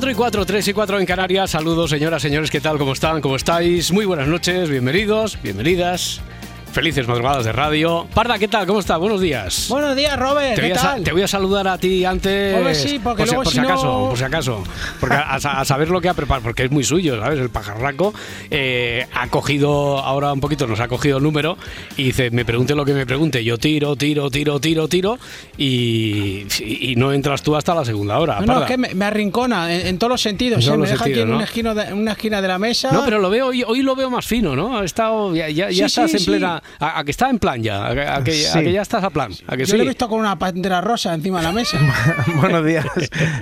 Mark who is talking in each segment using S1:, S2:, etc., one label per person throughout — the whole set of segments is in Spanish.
S1: 4 y 4, 3 y 4 en Canarias. Saludos, señoras, señores, ¿qué tal? ¿Cómo están? ¿Cómo estáis? Muy buenas noches, bienvenidos, bienvenidas. Felices madrugadas de radio. Parda, ¿qué tal? ¿Cómo está? Buenos días.
S2: Buenos días, Robert.
S1: Te
S2: ¿Qué
S1: voy, a, sa-
S2: tal?
S1: te voy a saludar a ti antes.
S2: Hombre, sí, porque
S1: por si,
S2: luego
S1: por
S2: si
S1: si
S2: no-
S1: acaso, por si acaso. Porque a, a saber lo que ha preparado, porque es muy suyo, ¿sabes? El pajarraco eh, ha cogido, ahora un poquito nos ha cogido el número y dice, me pregunte lo que me pregunte. Yo tiro, tiro, tiro, tiro, tiro y, y no entras tú hasta la segunda hora.
S2: No, es que me, me arrincona en, en todos los sentidos.
S1: En todos
S2: ¿eh? Me deja
S1: sentidos,
S2: aquí en
S1: ¿no?
S2: una, esquina de, una esquina de la mesa.
S1: No, pero lo veo hoy, hoy lo veo más fino, ¿no? Ha estado, ya, ya, ya
S2: Sí,
S1: estás
S2: sí,
S1: en
S2: sí.
S1: A, a que está en plan ya, a, que- a que, a
S3: Sí.
S1: que ya estás a plan. A que
S2: Yo
S1: sí.
S2: lo he visto con una pantera rosa encima de la mesa.
S3: Buenos días.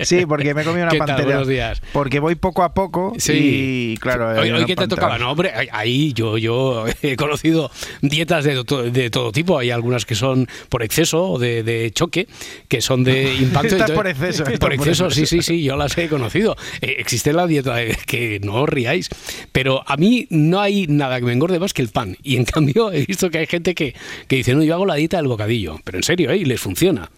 S3: Sí, porque me he comido una
S1: ¿Qué tal?
S3: pantera.
S1: Buenos días.
S3: Porque voy poco a poco
S1: Sí.
S3: y claro.
S1: Hoy, hoy que te tocaba, no, hombre, ahí- yo, yo he conocido dietas de, to- de todo tipo. Hay algunas que son por exceso o de, de choque, que son de impacto.
S3: Estás por exceso,
S1: Por
S3: por
S1: exceso, sí, sí, sí, yo las he conocido. Eh, existe la dieta de- que no os riáis, pero a mí no hay nada que me engorde más que el pan. Y en cambio he visto que hay gente que, que dice, no, yo hago la dieta del bocadillo. Pero en serio, ¿eh? Les funciona.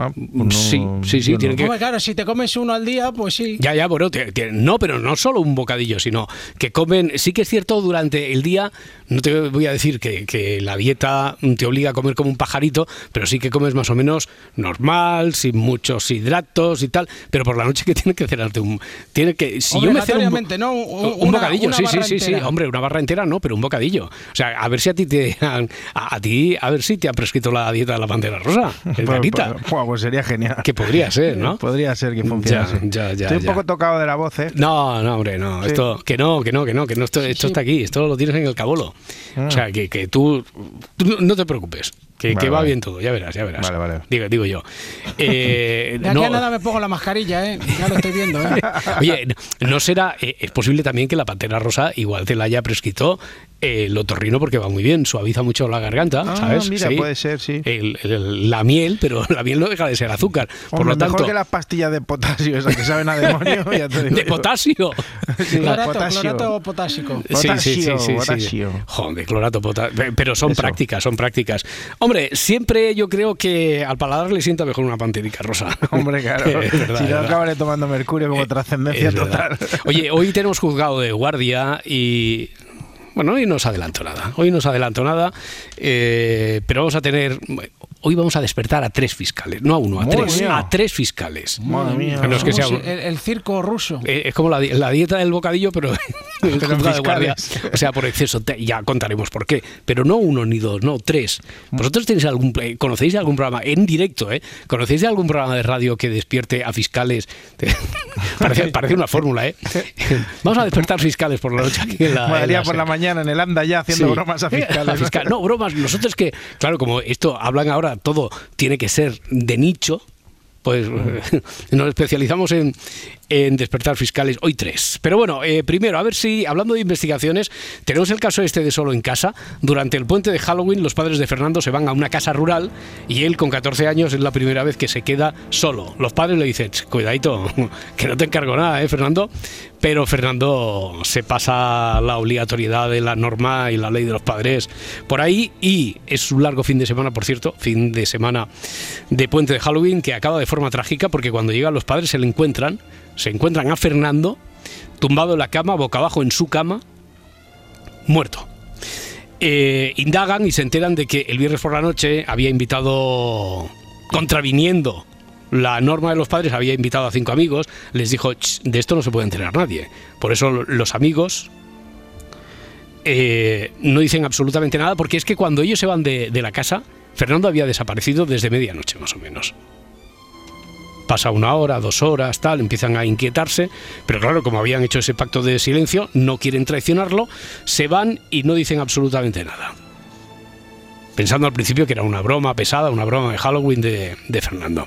S3: Ah, no,
S1: Sí, sí, sí,
S3: no.
S1: tiene que-
S2: Hombre, claro, si te comes uno al día, pues sí.
S1: Ya, ya, bueno, te- te- no, pero no solo un bocadillo, sino que comen, sí que es cierto, durante el día, no te voy a decir que, que la dieta te obliga a comer como un pajarito, pero sí que comes más o menos normal, sin muchos hidratos y tal, pero por la noche que tienes que cenarte un... Tiene que, si yo me ceno un,
S2: ¿no? Un-
S1: un
S2: una-
S1: bocadillo,
S2: una
S1: sí, sí, sí, sí,
S2: entera.
S1: hombre, una barra entera no, pero un bocadillo. O sea, a ver si a ti te han, a, a ti, a ver si te han prescrito la dieta de la bandera rosa, el
S3: Pues, pues, sería genial.
S1: que podría ser, ¿no?
S3: Podría ser que funcionase.
S1: Ya, ya, ya,
S3: Estoy un poco tocado de la voz, ¿eh?
S1: No, no, hombre, no.
S3: Sí.
S1: Esto, que no, que no, que no, que no. Esto, esto está aquí, esto lo tienes en el cabolo. O sea, que, que tú, no te preocupes. Que,
S3: Vale,
S1: que va
S3: vale.
S1: bien todo, ya verás, ya verás.
S3: Vale, vale.
S1: Digo, digo yo. Eh,
S2: De aquí
S1: no-
S2: a nada me pongo la mascarilla, ¿eh? Ya lo estoy viendo, ¿eh?
S1: Oye, no- no será, eh, es posible también que la pantera rosa igual te la haya prescrito eh, el otorrino porque va muy bien, suaviza mucho la garganta,
S3: Ah,
S1: ¿sabes?
S3: mira, puede ser, sí.
S1: El- el- la miel, pero la miel no deja de ser azúcar. Por
S3: Hombre,
S1: lo tanto,
S3: mejor que las pastillas de potasio, esas que saben a demonio. ya te digo
S1: de
S3: yo.
S1: potasio.
S3: Sí,
S2: Clorato,
S3: potasio.
S2: clorato potásico.
S3: Potasio, potasio.
S1: Joder, clorato, pota- pe- Pero son
S3: Eso.
S1: prácticas, son prácticas. Hombre, siempre yo creo que al paladar le sienta mejor una panterica rosa.
S3: Hombre, claro.
S1: Verdad,
S3: si no, acabaré tomando mercurio como trascendencia
S1: Es verdad.
S3: total.
S1: Oye, hoy tenemos juzgado de guardia y. Bueno, hoy no os adelanto nada. Hoy no os adelanto nada, eh, pero vamos a tener. Hoy vamos a despertar a tres fiscales, no a uno, a
S3: Madre
S1: tres.
S3: mía.
S1: A tres fiscales.
S3: Madre mía.
S1: Que sea
S2: el, el circo ruso.
S1: Eh, es como la, la dieta del bocadillo, pero, juzgado de guardia. O sea, por exceso. Te- ya contaremos por qué. Pero no uno ni dos, no tres. ¿Vosotros tenéis algún, conocéis algún programa en directo, eh? ¿Conocéis algún programa de radio que despierte a fiscales? parece, parece una fórmula, ¿eh? Vamos a despertar fiscales por la noche aquí en la. en
S3: Molaría
S1: la
S3: por la mañana en el anda ya haciendo
S1: Sí.
S3: bromas a fiscales.
S1: A fiscal- No, bromas. Nosotros que, claro, como esto hablan ahora, todo tiene que ser de nicho, pues nos especializamos en, en despertar fiscales. Hoy tres. Pero bueno, eh, primero, a ver si, hablando de investigaciones, tenemos el caso este de solo en casa. Durante el puente de Halloween, los padres de Fernando se van a una casa rural y él, con 14 años, es la primera vez que se queda solo. Los padres le dicen, "Ch, cuidadito, que no te encargo nada, ¿eh, Fernando? Pero Fernando se pasa la obligatoriedad de la norma y la ley de los padres por ahí y es un largo fin de semana, por cierto, fin de semana de puente de Halloween que acaba de forma trágica porque cuando llegan los padres se le encuentran, se encuentran a Fernando tumbado en la cama, boca abajo en su cama, muerto. Eh, indagan y se enteran de que el viernes por la noche había invitado, contraviniendo la norma de los padres, había invitado a cinco amigos, les dijo, "Ch, de esto no se puede enterar nadie. Por eso los amigos eh, no dicen absolutamente nada, porque es que cuando ellos se van de, de la casa, Fernando había desaparecido desde medianoche más o menos. Pasa una hora, dos horas, tal, empiezan a inquietarse, pero claro, como habían hecho ese pacto de silencio, no quieren traicionarlo, se van y no dicen absolutamente nada. Pensando al principio que era una broma pesada, una broma de Halloween de, de Fernando.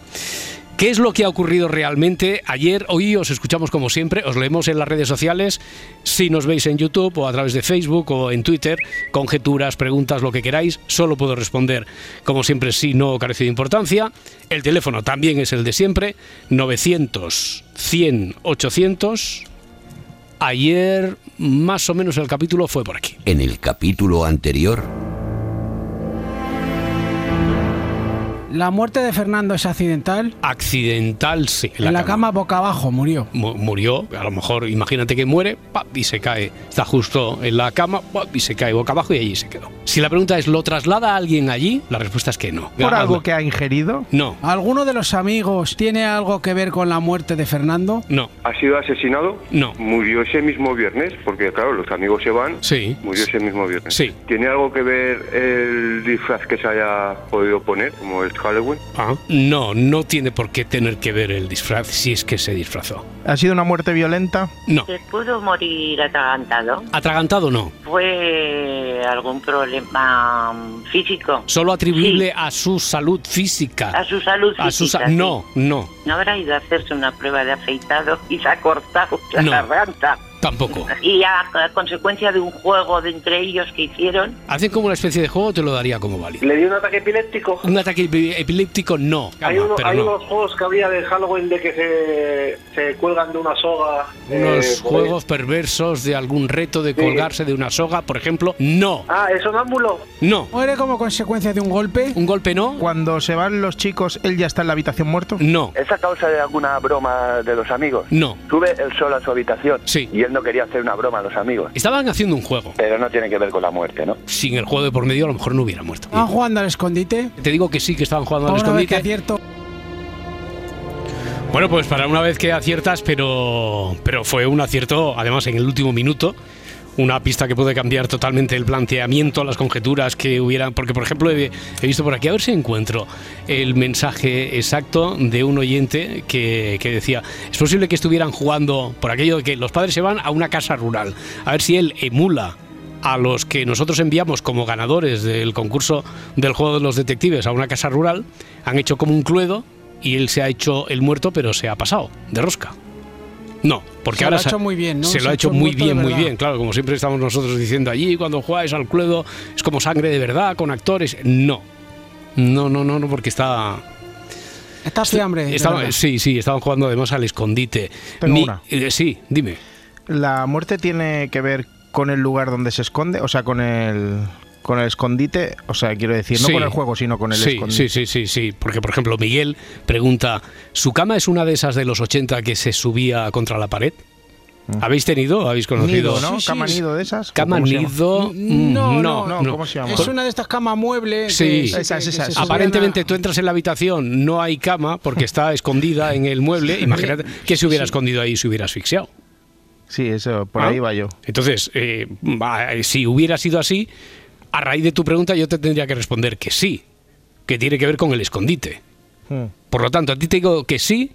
S1: ¿Qué es lo que ha ocurrido realmente? Ayer, hoy os escuchamos como siempre, os leemos en las redes sociales, si nos veis en YouTube o a través de Facebook o en Twitter, conjeturas, preguntas, lo que queráis, solo puedo responder como siempre si no carece de importancia. El teléfono también es el de siempre, 900 100 800. Ayer más o menos el capítulo fue por aquí.
S4: En el capítulo anterior,
S2: La muerte de Fernando es accidental.
S1: Accidental, sí.
S2: En la, cama. boca abajo murió.
S1: Mu- murió, a lo mejor imagínate que muere ¡pap! y se cae, está justo en la cama ¡pap! y se cae boca abajo y allí se quedó. Si la pregunta es ¿lo traslada a alguien allí? La respuesta es que no.
S3: ¿Por algo que ha ingerido?
S1: No,
S2: ¿Alguno de los amigos tiene algo que ver con la muerte de Fernando?
S1: no,
S5: ¿Ha sido asesinado?
S1: No.
S5: Murió ese mismo viernes, porque claro, los amigos se van.
S1: Sí.
S5: Murió ese mismo viernes.
S1: Sí.
S5: ¿Tiene algo que ver el disfraz que se haya podido poner, como el Halloween?
S1: Ah, no, no tiene por qué tener que ver el disfraz si es que se disfrazó.
S3: ¿Ha sido una muerte violenta?
S1: No,
S6: ¿Se pudo morir atragantado?
S1: atragantado no.
S6: ¿Fue algún problema físico?
S1: Solo atribuible
S6: Sí.
S1: a su salud física.
S6: A su salud física.
S1: A su sa-
S6: sí.
S1: No, no,
S6: ¿No habrá ido a hacerse una prueba de afeitado y se ha cortado la
S1: No.
S6: garganta?
S1: Tampoco.
S6: Y a, a consecuencia de un juego de entre ellos que hicieron,
S1: Hacen como una especie de juego, te lo daría como válido.
S7: ¿Le dio un ataque epiléptico?
S1: Un ataque epi- epiléptico no,
S7: Hay,
S1: Calma,
S7: uno-
S1: pero
S7: hay
S1: no.
S7: unos juegos que había de Halloween de que se, se cuelgan de una soga.
S1: unos
S7: eh, por
S1: juegos perversos de algún reto de
S7: Sí.
S1: colgarse de una soga, por ejemplo. No.
S7: Ah, ¿es sonámbulo?
S1: no.
S2: ¿Muere como consecuencia de un golpe?
S1: Un golpe no,
S3: Cuando se van los chicos, ¿él ya está en la habitación muerto?
S1: no,
S8: ¿Es a causa de alguna broma de los amigos?
S1: no.
S8: Sube él solo a su habitación
S1: Sí.
S8: y él no quería hacer una broma a los amigos.
S1: Estaban haciendo un juego.
S8: Pero no tiene que ver con la muerte, ¿no?
S1: Sin el juego de por medio a lo mejor no hubiera muerto.
S2: ¿Estaban jugando al escondite?
S1: Te digo que sí, que estaban jugando al
S2: vez que
S1: escondite.
S2: acierto.
S1: Bueno, pues para una vez que aciertas, pero, pero fue un acierto, además en el último minuto, una pista que puede cambiar totalmente el planteamiento, las conjeturas que hubieran, porque por ejemplo he, visto por aquí, a ver si encuentro el mensaje exacto de un oyente que, que decía, es posible que estuvieran jugando por aquello de que los padres se van a una casa rural, a ver si él emula a los que nosotros enviamos como ganadores del concurso del juego de los detectives a una casa rural, han hecho como un cluedo y él se ha hecho el muerto, pero se ha pasado de rosca. No, porque
S2: Se
S1: ahora
S2: lo ha hecho muy bien, ¿no?
S1: Se
S2: Se
S1: lo ha hecho
S2: hecho
S1: muy bien, muy bien. Claro, como siempre estamos nosotros diciendo allí, cuando jugáis al cluedo es como sangre de verdad, con actores. No, no, no, no, no porque está.
S2: Está fiambre. verdad.
S1: sí, sí, estaban jugando además al escondite.
S3: Tengo una.
S1: eh, sí, dime.
S3: ¿La muerte tiene que ver con el lugar donde se esconde? O sea, con el, con el escondite. O sea, quiero decir, no
S1: Sí.
S3: con el juego, sino con el
S1: sí,
S3: escondite.
S1: Sí, sí, sí, sí. Porque, por ejemplo, Miguel pregunta: ¿su cama es una de esas de los 80 que se subía contra la pared? ¿Habéis tenido? ¿Habéis conocido?
S3: Nido, ¿no?
S2: Sí,
S3: ¿Cama
S2: sí.
S3: nido de esas?
S1: Cama nido. mm,
S2: No,
S1: no,
S2: no,
S3: no, ¿cómo se llama?
S2: Es una de estas camas muebles.
S1: Sí.
S2: que-
S3: Esa es,
S2: que-
S1: Aparentemente
S2: a-
S1: tú entras en la habitación, no hay cama porque está escondida en el mueble. Imagínate que se hubiera escondido ahí, se hubiera asfixiado.
S3: Sí, eso, por
S1: ¿Ah?
S3: ahí va yo.
S1: Entonces, eh, eh, si hubiera sido así, a raíz de tu pregunta yo te tendría que responder que sí, que tiene que ver con el escondite.
S3: Hmm.
S1: Por lo tanto, a ti te digo que sí,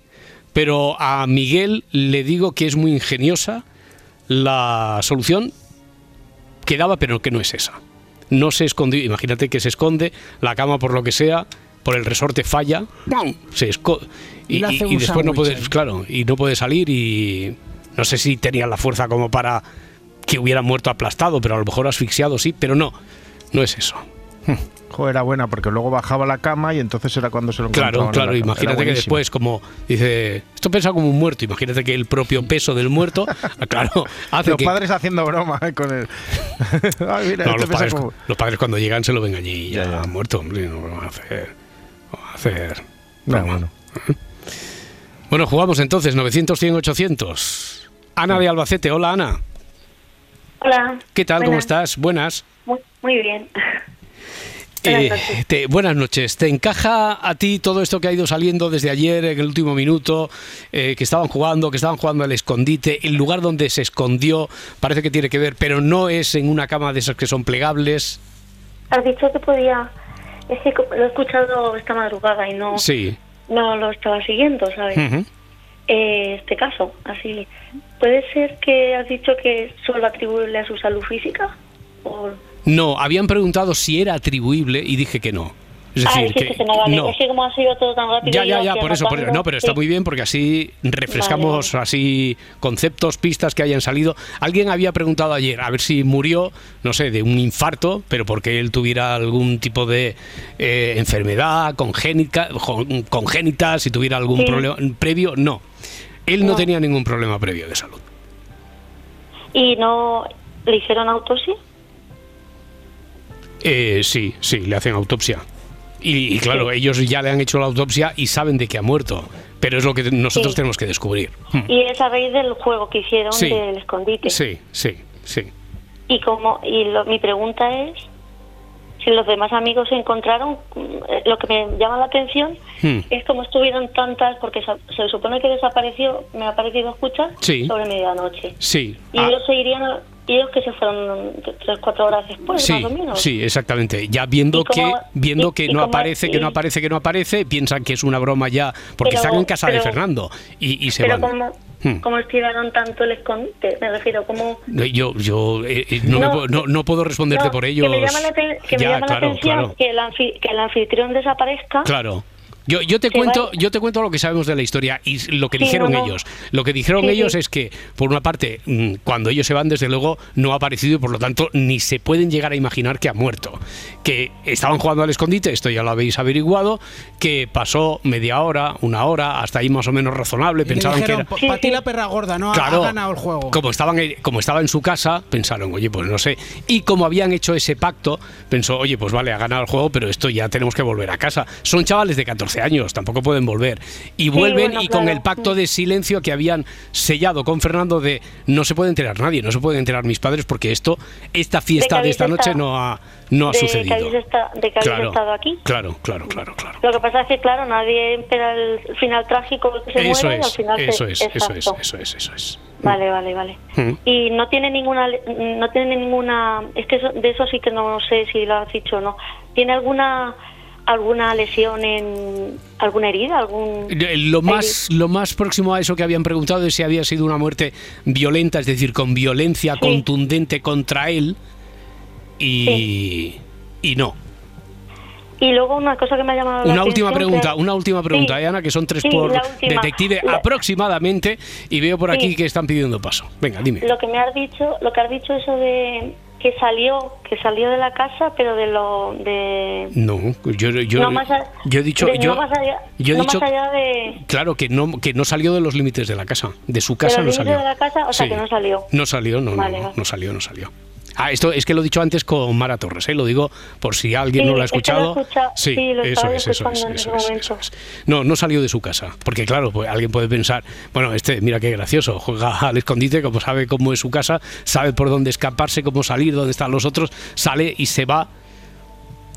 S1: pero a Miguel le digo que es muy ingeniosa la solución que daba, pero que no es esa. No se escondió, imagínate que se esconde, la cama por lo que sea, por el resorte falla, ¡pum! se esco-
S2: Y
S1: después no puede, claro, y no puede salir y no sé si tenía la fuerza como para que hubiera muerto aplastado, pero a lo mejor asfixiado sí, pero no, no es eso.
S3: Joder, era buena porque luego bajaba la cama y entonces era cuando se lo
S1: Claro,
S3: encontraban
S1: claro, imagínate que después, como dice, esto pesa como un muerto, imagínate que el propio peso del muerto, ah, claro, hace
S3: Los
S1: que...
S3: padres haciendo broma eh, con. Ay, mira,
S1: No,
S3: este
S1: los,
S3: pesa
S1: padres,
S3: como-
S1: los padres cuando llegan se lo ven allí ya,
S3: Ya, ya.
S1: muerto, hombre, no van a hacer... no van a hacer
S3: No, bueno.
S1: Bueno, jugamos entonces 900, 100, 800. Ana de Albacete, hola Ana.
S9: Hola.
S1: ¿Qué tal? ¿Cómo estás? Buenas.
S9: Muy, muy bien.
S1: Eh,
S9: Buenas noches.
S1: te- buenas noches. ¿Te encaja a ti todo esto que ha ido saliendo desde ayer, en el último minuto, eh, que estaban jugando, que estaban jugando al escondite, el lugar donde se escondió, parece que tiene que ver, pero no es en una cama de esas que son plegables?
S9: Has dicho que podía... Es que lo he escuchado esta madrugada y no...
S1: Sí.
S9: no lo estaba siguiendo, ¿sabes? Eh, este caso, así. ¿Puede ser que has dicho que solo atribuirle a su salud física? ¿O...
S1: No, habían preguntado si era atribuible y dije que no. Es
S9: ah,
S1: decir, que
S9: que no, vale.
S1: no.
S9: Es que como ha sido todo tan rápido...
S1: Ya, ya, ya, por eso, por eso. No, pero está
S9: sí.
S1: muy bien porque así refrescamos así conceptos, pistas que hayan salido. Alguien había preguntado ayer a ver si murió, no sé, de un infarto, pero porque él tuviera algún tipo de eh, enfermedad congénica, con- congénita, si tuviera algún
S9: Sí.
S1: problema previo. No, él no
S9: No.
S1: tenía ningún problema previo de salud.
S9: ¿Y no le hicieron autopsia?
S1: Eh, sí, sí, le hacen autopsia. Y, y claro, ellos ya le han hecho la autopsia y saben de que ha muerto. Pero es lo que nosotros
S9: Sí.
S1: tenemos que descubrir. Hmm.
S9: Y es a raíz del juego que hicieron
S1: Sí.
S9: del escondite.
S1: Sí, sí, sí.
S9: Y como y lo- mi pregunta es si los demás amigos se encontraron, eh, lo que me llama la atención
S1: Hmm.
S9: es como estuvieron tantas, porque se supone que desapareció, me ha parecido escuchar,
S1: Sí.
S9: sobre medianoche.
S1: Sí.
S9: Y
S1: Ah,
S9: ellos se irían, a- y ellos que se fueron tres, cuatro horas después,
S1: sí,
S9: más o menos.
S1: sí, exactamente. Ya viendo
S9: ¿Y cómo-
S1: que viendo
S9: y-
S1: que
S9: y
S1: no aparece, que no
S9: y-
S1: aparece, que no aparece, piensan que es una broma ya, porque
S9: Pero-
S1: están en casa de
S9: pero-
S1: Fernando y, y se
S9: Pero
S1: van.
S9: como,
S1: Hmm.
S9: como estiraron tanto el escondite, me refiero, como...
S1: Yo, yo eh, eh, no, me
S9: No,
S1: puedo- no, no puedo responderte
S9: No,
S1: por ellos.
S9: Que me llama la, que me
S1: Ya,
S9: llama la
S1: claro,
S9: atención
S1: claro.
S9: Que, el anfi- que el anfitrión desaparezca.
S1: Claro. Yo, yo te cuento, yo te cuento lo que sabemos de la historia y lo que
S9: Sí,
S1: dijeron
S9: no, no.
S1: ellos. Lo que dijeron
S9: Sí,
S1: ellos
S9: sí.
S1: es que, por una parte, mm, cuando ellos se van, desde luego, no ha aparecido y por lo tanto ni se pueden llegar a imaginar que ha muerto. Que estaban jugando al escondite, esto ya lo habéis averiguado, que pasó media hora, una hora, hasta ahí más o menos razonable.
S2: Y
S1: Pensaban que era.
S2: para ti la perra gorda, ¿no? Ha-
S1: Claro,
S2: ha ganado el juego.
S1: Como, estaban, como estaba en su casa, pensaron, oye, pues no sé. Y como habían hecho ese pacto, pensó, oye, pues vale, ha ganado el juego, pero esto ya tenemos que volver a casa. Son chavales de 14 años, tampoco pueden volver. Y vuelven
S9: bueno,
S1: y con el pacto de silencio que habían sellado con Fernando de no se puede enterar nadie, no se pueden enterar mis padres porque esto, esta fiesta de, esta noche no ha, no ha
S9: de
S1: sucedido.
S9: De que habéis
S1: Claro,
S9: estado aquí.
S1: claro, claro, claro, claro.
S9: Lo que pasa es que, claro, nadie espera el final trágico que se
S1: Eso
S9: muere y al
S1: es,
S9: se-
S1: eso es, eso es, eso es, eso es.
S9: Vale, vale, vale.
S1: Mm.
S9: Y no tiene ninguna, no tiene ninguna, es que eso- de eso sí que no sé si lo has dicho o no. ¿Tiene alguna alguna lesión en alguna herida, algún
S1: Eh, Lo más, lo más próximo a eso que habían preguntado es si había sido una muerte violenta, es decir, con violencia
S9: Sí.
S1: contundente contra él. Y, y no.
S9: Y luego una cosa que me ha llamado la
S1: Una última
S9: atención,
S1: pregunta,
S9: que-
S1: una última pregunta,
S9: Sí.
S1: ¿eh, Ana, que son tres por detective
S9: La-
S1: aproximadamente. Y veo por aquí que están pidiendo paso. Venga, dime.
S9: Lo que me has dicho, lo que has dicho eso de que salió, que salió de la casa, pero de lo de
S1: No, yo, yo,
S9: no más a-
S1: yo he dicho,
S9: de-
S1: yo,
S9: no más allá,
S1: yo he
S9: no
S1: dicho,
S9: más allá de,
S1: claro, que no, que no salió de los límites de la casa, de su
S9: de
S1: casa
S9: los
S1: no salió.
S9: de la casa, o sea que no salió.
S1: No salió, no, no,
S9: Vale,
S1: no, no salió, no salió. Ah, esto es que lo he dicho antes con Mara Torres, ¿eh? lo digo por si alguien
S9: Sí,
S1: no lo ha
S9: lo
S1: escuchado.
S9: sí, lo
S1: eso es, eso es. No, no salió de su casa, porque claro, pues alguien puede pensar, bueno, este, mira qué gracioso, juega al escondite, como sabe cómo es su casa, sabe por dónde escaparse, cómo salir, dónde están los otros, sale y se va.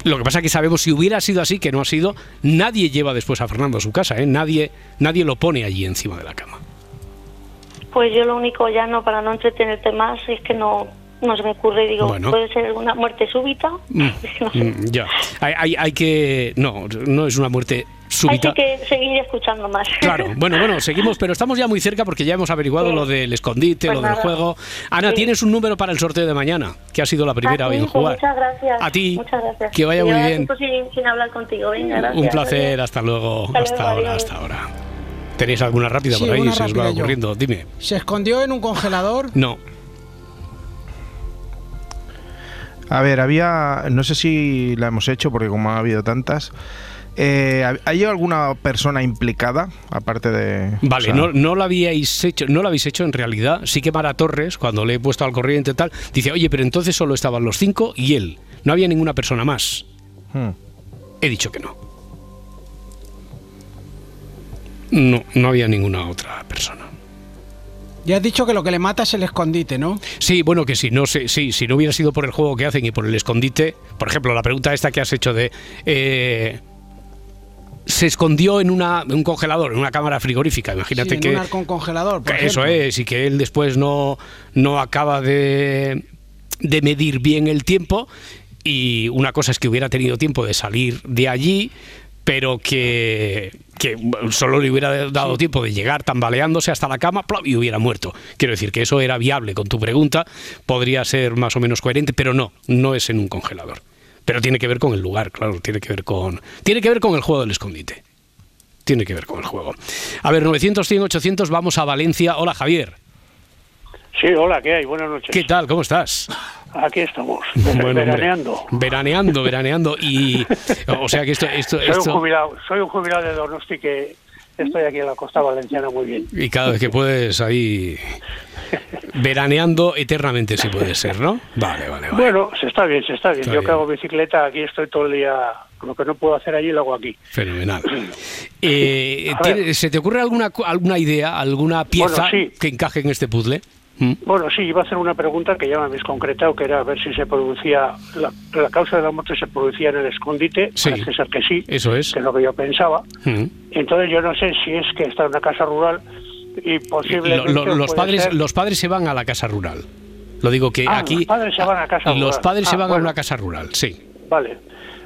S1: Lo que pasa es que sabemos si hubiera sido así, que no ha sido, nadie lleva después a Fernando a su casa, ¿eh? nadie, nadie lo pone allí encima de la cama.
S9: Pues yo lo único ya no para no entretenerte más es que no no se me ocurre, digo,
S1: Bueno.
S9: puede ser una muerte súbita.
S1: Mm,
S9: No sé.
S1: mm, ya. Hay, hay- hay que. No, no es una muerte súbita.
S9: Hay que seguir escuchando más.
S1: Claro, bueno, bueno, seguimos, pero estamos ya muy cerca porque ya hemos averiguado
S9: Sí.
S1: lo del escondite,
S9: Pues
S1: lo del
S9: nada.
S1: juego. Ana,
S9: Sí.
S1: tienes un número para el sorteo de mañana, que ha sido la primera
S9: Ah,
S1: hoy en
S9: pues
S1: jugar.
S9: Muchas gracias.
S1: A ti.
S9: Muchas gracias.
S1: Que vaya muy bien.
S9: sin, sin hablar contigo. Venga, gracias.
S1: Un placer,
S9: Adiós.
S1: hasta luego.
S9: Hasta
S1: Hasta,
S9: luego,
S1: ahora,
S9: adiós.
S1: hasta ahora. ¿Tenéis alguna rápida
S2: Sí,
S1: por ahí? Se os va ocurriendo. Dime.
S2: Se escondió en un congelador.
S1: No.
S3: A ver, había, no sé si la hemos hecho porque como ha habido tantas, eh, ¿hay alguna persona implicada aparte de...
S1: Vale,
S3: o sea,
S1: no, no lo habíais hecho, no lo habéis hecho en realidad. Sí que Mara Torres, cuando le he puesto al corriente y tal, dice, oye, pero entonces solo estaban los cinco y él. No había ninguna persona más.
S3: hmm.
S1: He dicho que no. No, no había ninguna otra persona.
S2: Ya has dicho que lo que le mata es el escondite, ¿no?
S1: Sí, bueno, que si no, sé, sí, si no hubiera sido por el juego que hacen y por el escondite, por ejemplo, la pregunta esta que has hecho de... eh, se escondió en, una, en un congelador, en una cámara frigorífica. Imagínate
S2: Sí, en
S1: que...
S2: un congelador, por
S1: Que Eso es, y que él después no, no acaba de, de medir bien el tiempo. Y una cosa es que hubiera tenido tiempo de salir de allí, pero que, que solo le hubiera dado tiempo de llegar tambaleándose hasta la cama ¡plop! y hubiera muerto. Quiero decir que eso era viable con tu pregunta, podría ser más o menos coherente, pero no, no es en un congelador. Pero tiene que ver con el lugar, claro, tiene que ver con, tiene que ver con el juego del escondite. Tiene que ver con el juego. A ver, 900, 100, 800, vamos a Valencia. Hola, Javier.
S7: Sí, hola, ¿qué hay? Buenas noches.
S1: ¿Qué tal? ¿Cómo estás?
S7: Aquí estamos,
S1: Bueno, hombre,
S7: veraneando.
S1: Veraneando, veraneando. Y, o sea que esto, esto,
S7: Soy un, jubilado, soy un jubilado de Donosti que estoy aquí en la costa valenciana muy bien.
S1: y cada vez que puedes ahí veraneando eternamente si puede ser, ¿no? Vale, vale, vale.
S7: Bueno, se está bien, se está bien.
S1: Está
S7: Yo
S1: bien.
S7: que hago bicicleta, aquí estoy todo el día. Lo que no puedo hacer allí lo hago aquí.
S1: Fenomenal. Eh,
S7: A ver.
S1: ¿tiene- ¿Se te ocurre alguna, alguna idea, alguna pieza
S7: Bueno, sí.
S1: que encaje en este puzzle? ¿Mm?
S7: Bueno, sí, iba a hacer una pregunta que ya me habéis concretado, que era a ver si se producía, la, la causa de la muerte se producía en el escondite,
S1: Sí.
S7: parece ser que sí,
S1: Eso es.
S7: que es lo que yo pensaba.
S1: ¿Mm?
S7: Entonces yo no sé si es que está en una casa rural y posiblemente
S1: lo- los, padres,
S7: ser-
S1: los padres se van a la casa rural. Lo digo que
S7: Ah,
S1: aquí.
S7: los padres se van a casa
S1: Los
S7: rural.
S1: padres se
S7: Ah,
S1: van a una casa rural, sí.
S7: Vale.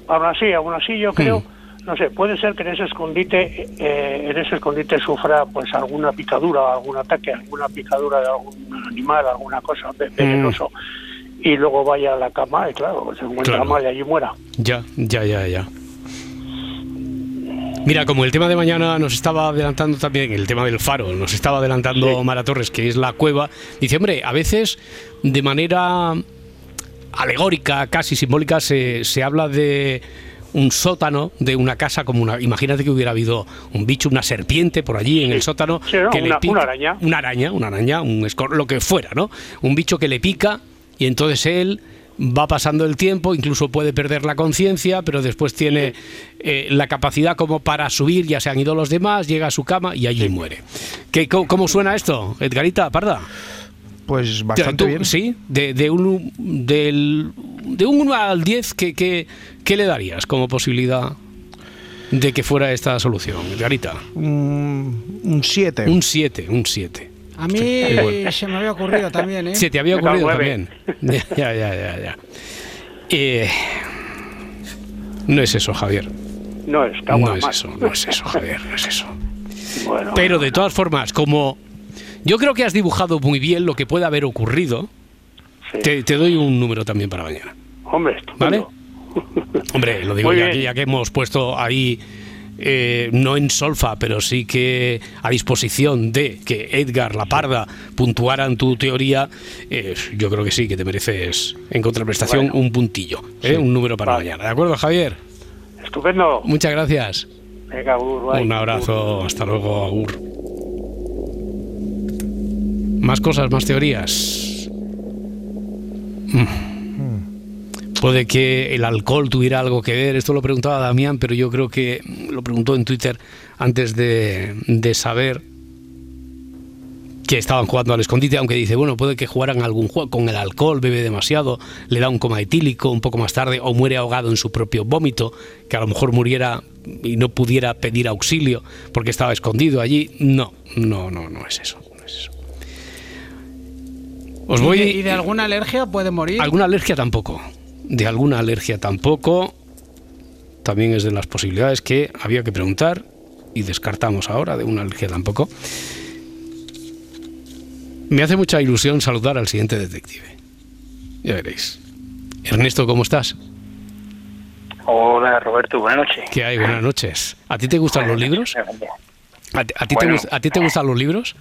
S7: Aún así, aún así yo creo,
S1: Hmm.
S7: No sé, puede ser que en ese escondite, eh, en ese escondite sufra pues alguna picadura, algún ataque, alguna picadura de algún animal, alguna cosa ve- venenoso, y luego vaya a la cama y claro, se encuentra
S1: Claro.
S7: mal y allí muera.
S1: Ya, ya, ya, ya. Mira, como el tema de mañana nos estaba adelantando también, el tema del faro, nos estaba adelantando Mara Torres, que es la cueva, dice, hombre, a veces de manera alegórica, casi simbólica, se, se habla de un sótano de una casa como una imagínate que hubiera habido un bicho una serpiente por allí en el sótano
S7: Sí, ¿no?
S1: que le
S7: Una-
S1: pica-
S7: una araña.
S1: una araña una araña un escor- lo que fuera no un bicho que le pica y entonces él va pasando el tiempo incluso puede perder la conciencia pero después tiene eh, la capacidad como para subir ya se han ido los demás llega a su cama y allí muere. ¿Qué, cómo, cómo suena esto Edgarita Parda
S3: Pues bastante
S1: Tú,
S3: bien.
S1: Sí, de, de un, del, de un 1 al 10, ¿qué, qué, qué le darías como posibilidad de que fuera esta solución, Garita?
S3: Un un 7.
S1: Un 7, un 7.
S2: A mí se me había ocurrido también, ¿eh?
S1: Se te había ocurrido también. Ya, ya, ya, ya. Eh, no es eso, Javier.
S7: No es,
S1: No es eso, no es eso, Javier, no es eso.
S7: Bueno,
S1: Pero de todas formas, como yo creo que has dibujado muy bien lo que puede haber ocurrido,
S7: sí.
S1: te, te doy un número también para mañana.
S7: hombre,
S1: ¿Vale? Hombre, lo digo ya que, ya que hemos puesto ahí, eh, no en solfa, pero sí que a disposición de que Edgar, la parda, puntuaran tu teoría, eh, yo creo que sí, que te mereces en contraprestación
S7: Bueno.
S1: un puntillo, ¿eh? un número para
S7: Vale.
S1: mañana. ¿De acuerdo, Javier?
S7: Estupendo.
S1: Muchas gracias.
S7: Venga, Ur, bye.
S1: Un abrazo, hasta luego, Agur. Más cosas, más teorías. Mm. Puede que el alcohol tuviera algo que ver, esto lo preguntaba Damián, pero yo creo que lo preguntó en Twitter antes de, de saber que estaban jugando al escondite, aunque dice, bueno, puede que jugaran algún juego con el alcohol, bebe demasiado, le da un coma etílico un poco más tarde o muere ahogado en su propio vómito, que a lo mejor muriera y no pudiera pedir auxilio porque estaba escondido allí. No, no, no, no es eso. Os
S2: ¿Y
S1: voy
S2: de, y de alguna alergia puede morir?
S1: alguna alergia tampoco. De alguna alergia tampoco. También es de las posibilidades que había que preguntar y descartamos ahora de una alergia tampoco. Me hace mucha ilusión saludar al siguiente detective. Ya veréis. Ernesto, ¿cómo estás?
S10: Hola Roberto, buenas noches.
S1: ¿Qué hay? Buenas noches. ¿A ti te gustan los libros? ¿A, ti- a ti, te,
S10: Bueno.
S1: a ti te gustan los libros?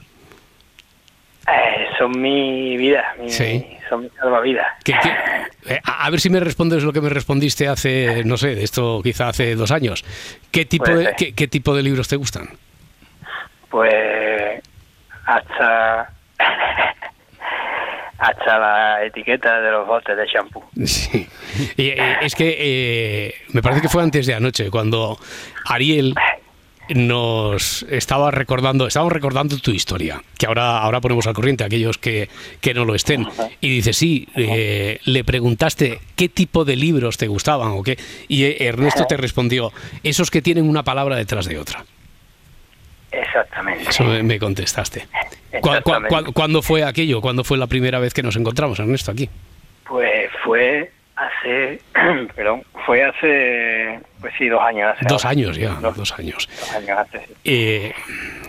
S10: Eh, son mi vida, mi,
S1: Sí.
S10: son mi salvavidas.
S1: ¿Qué- qué- eh, a, a ver si me respondes lo que me respondiste hace, no sé, de esto quizá hace dos años. ¿Qué tipo, de, qué, qué tipo de libros te gustan?
S10: Pues hasta hasta la etiqueta de los botes de champú.
S1: Sí. Y, eh, es que eh, me parece que fue antes de anoche, cuando Ariel nos estaba recordando, estábamos recordando tu historia, que ahora, ahora ponemos al corriente a aquellos que, que no lo estén. Y dice, sí, eh, le preguntaste qué tipo de libros te gustaban o qué, y eh, Ernesto te respondió, esos que tienen una palabra detrás de otra.
S10: Exactamente.
S1: Eso me, contestaste. ¿Cu- cu-
S10: Exactamente.
S1: cu- ¿Cuándo fue aquello? ¿Cuándo fue la primera vez que nos encontramos, Ernesto, aquí?
S10: Pues fue hace, perdón, fue hace, pues sí, dos años. Hace
S1: Dos años ya,
S10: Dos,
S1: dos años.
S10: dos años hace. sí.
S1: Eh,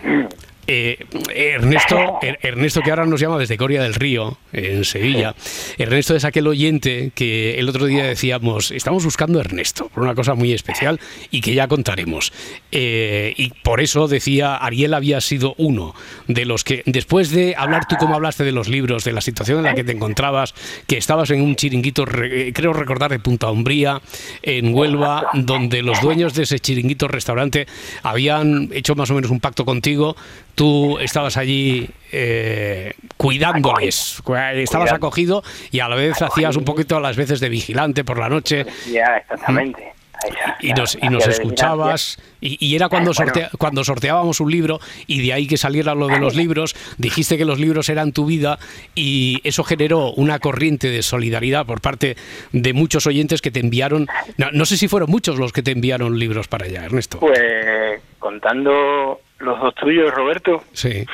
S1: eh, Ernesto, Er- Ernesto que ahora nos llama desde Coria del Río, en Sevilla. Ernesto es aquel oyente que el otro día decíamos, estamos buscando a Ernesto por una cosa muy especial y que ya contaremos. Eh, y por eso decía, Ariel había sido uno de los que, después de hablar tú como hablaste de los libros, de la situación en la que te encontrabas, que estabas en un chiringuito, eh, creo recordar, de Punta Umbría, en Huelva, donde los dueños de ese chiringuito restaurante habían hecho más o menos un pacto contigo. Tú estabas allí eh, cuidándoles, cu- estabas acogido y a la vez hacías un poquito a las veces de vigilante por la noche.
S10: Ya, exactamente. Ya,
S1: y nos, y nos escuchabas. Y, y era cuando,
S10: Bueno.
S1: sortea- cuando sorteábamos un libro y de ahí que saliera lo de los libros, dijiste que los libros eran tu vida y eso generó una corriente de solidaridad por parte de muchos oyentes que te enviaron, no, no sé si fueron muchos los que te enviaron libros para allá, Ernesto.
S10: Pues contando los dos tuyos, Roberto,
S1: Sí.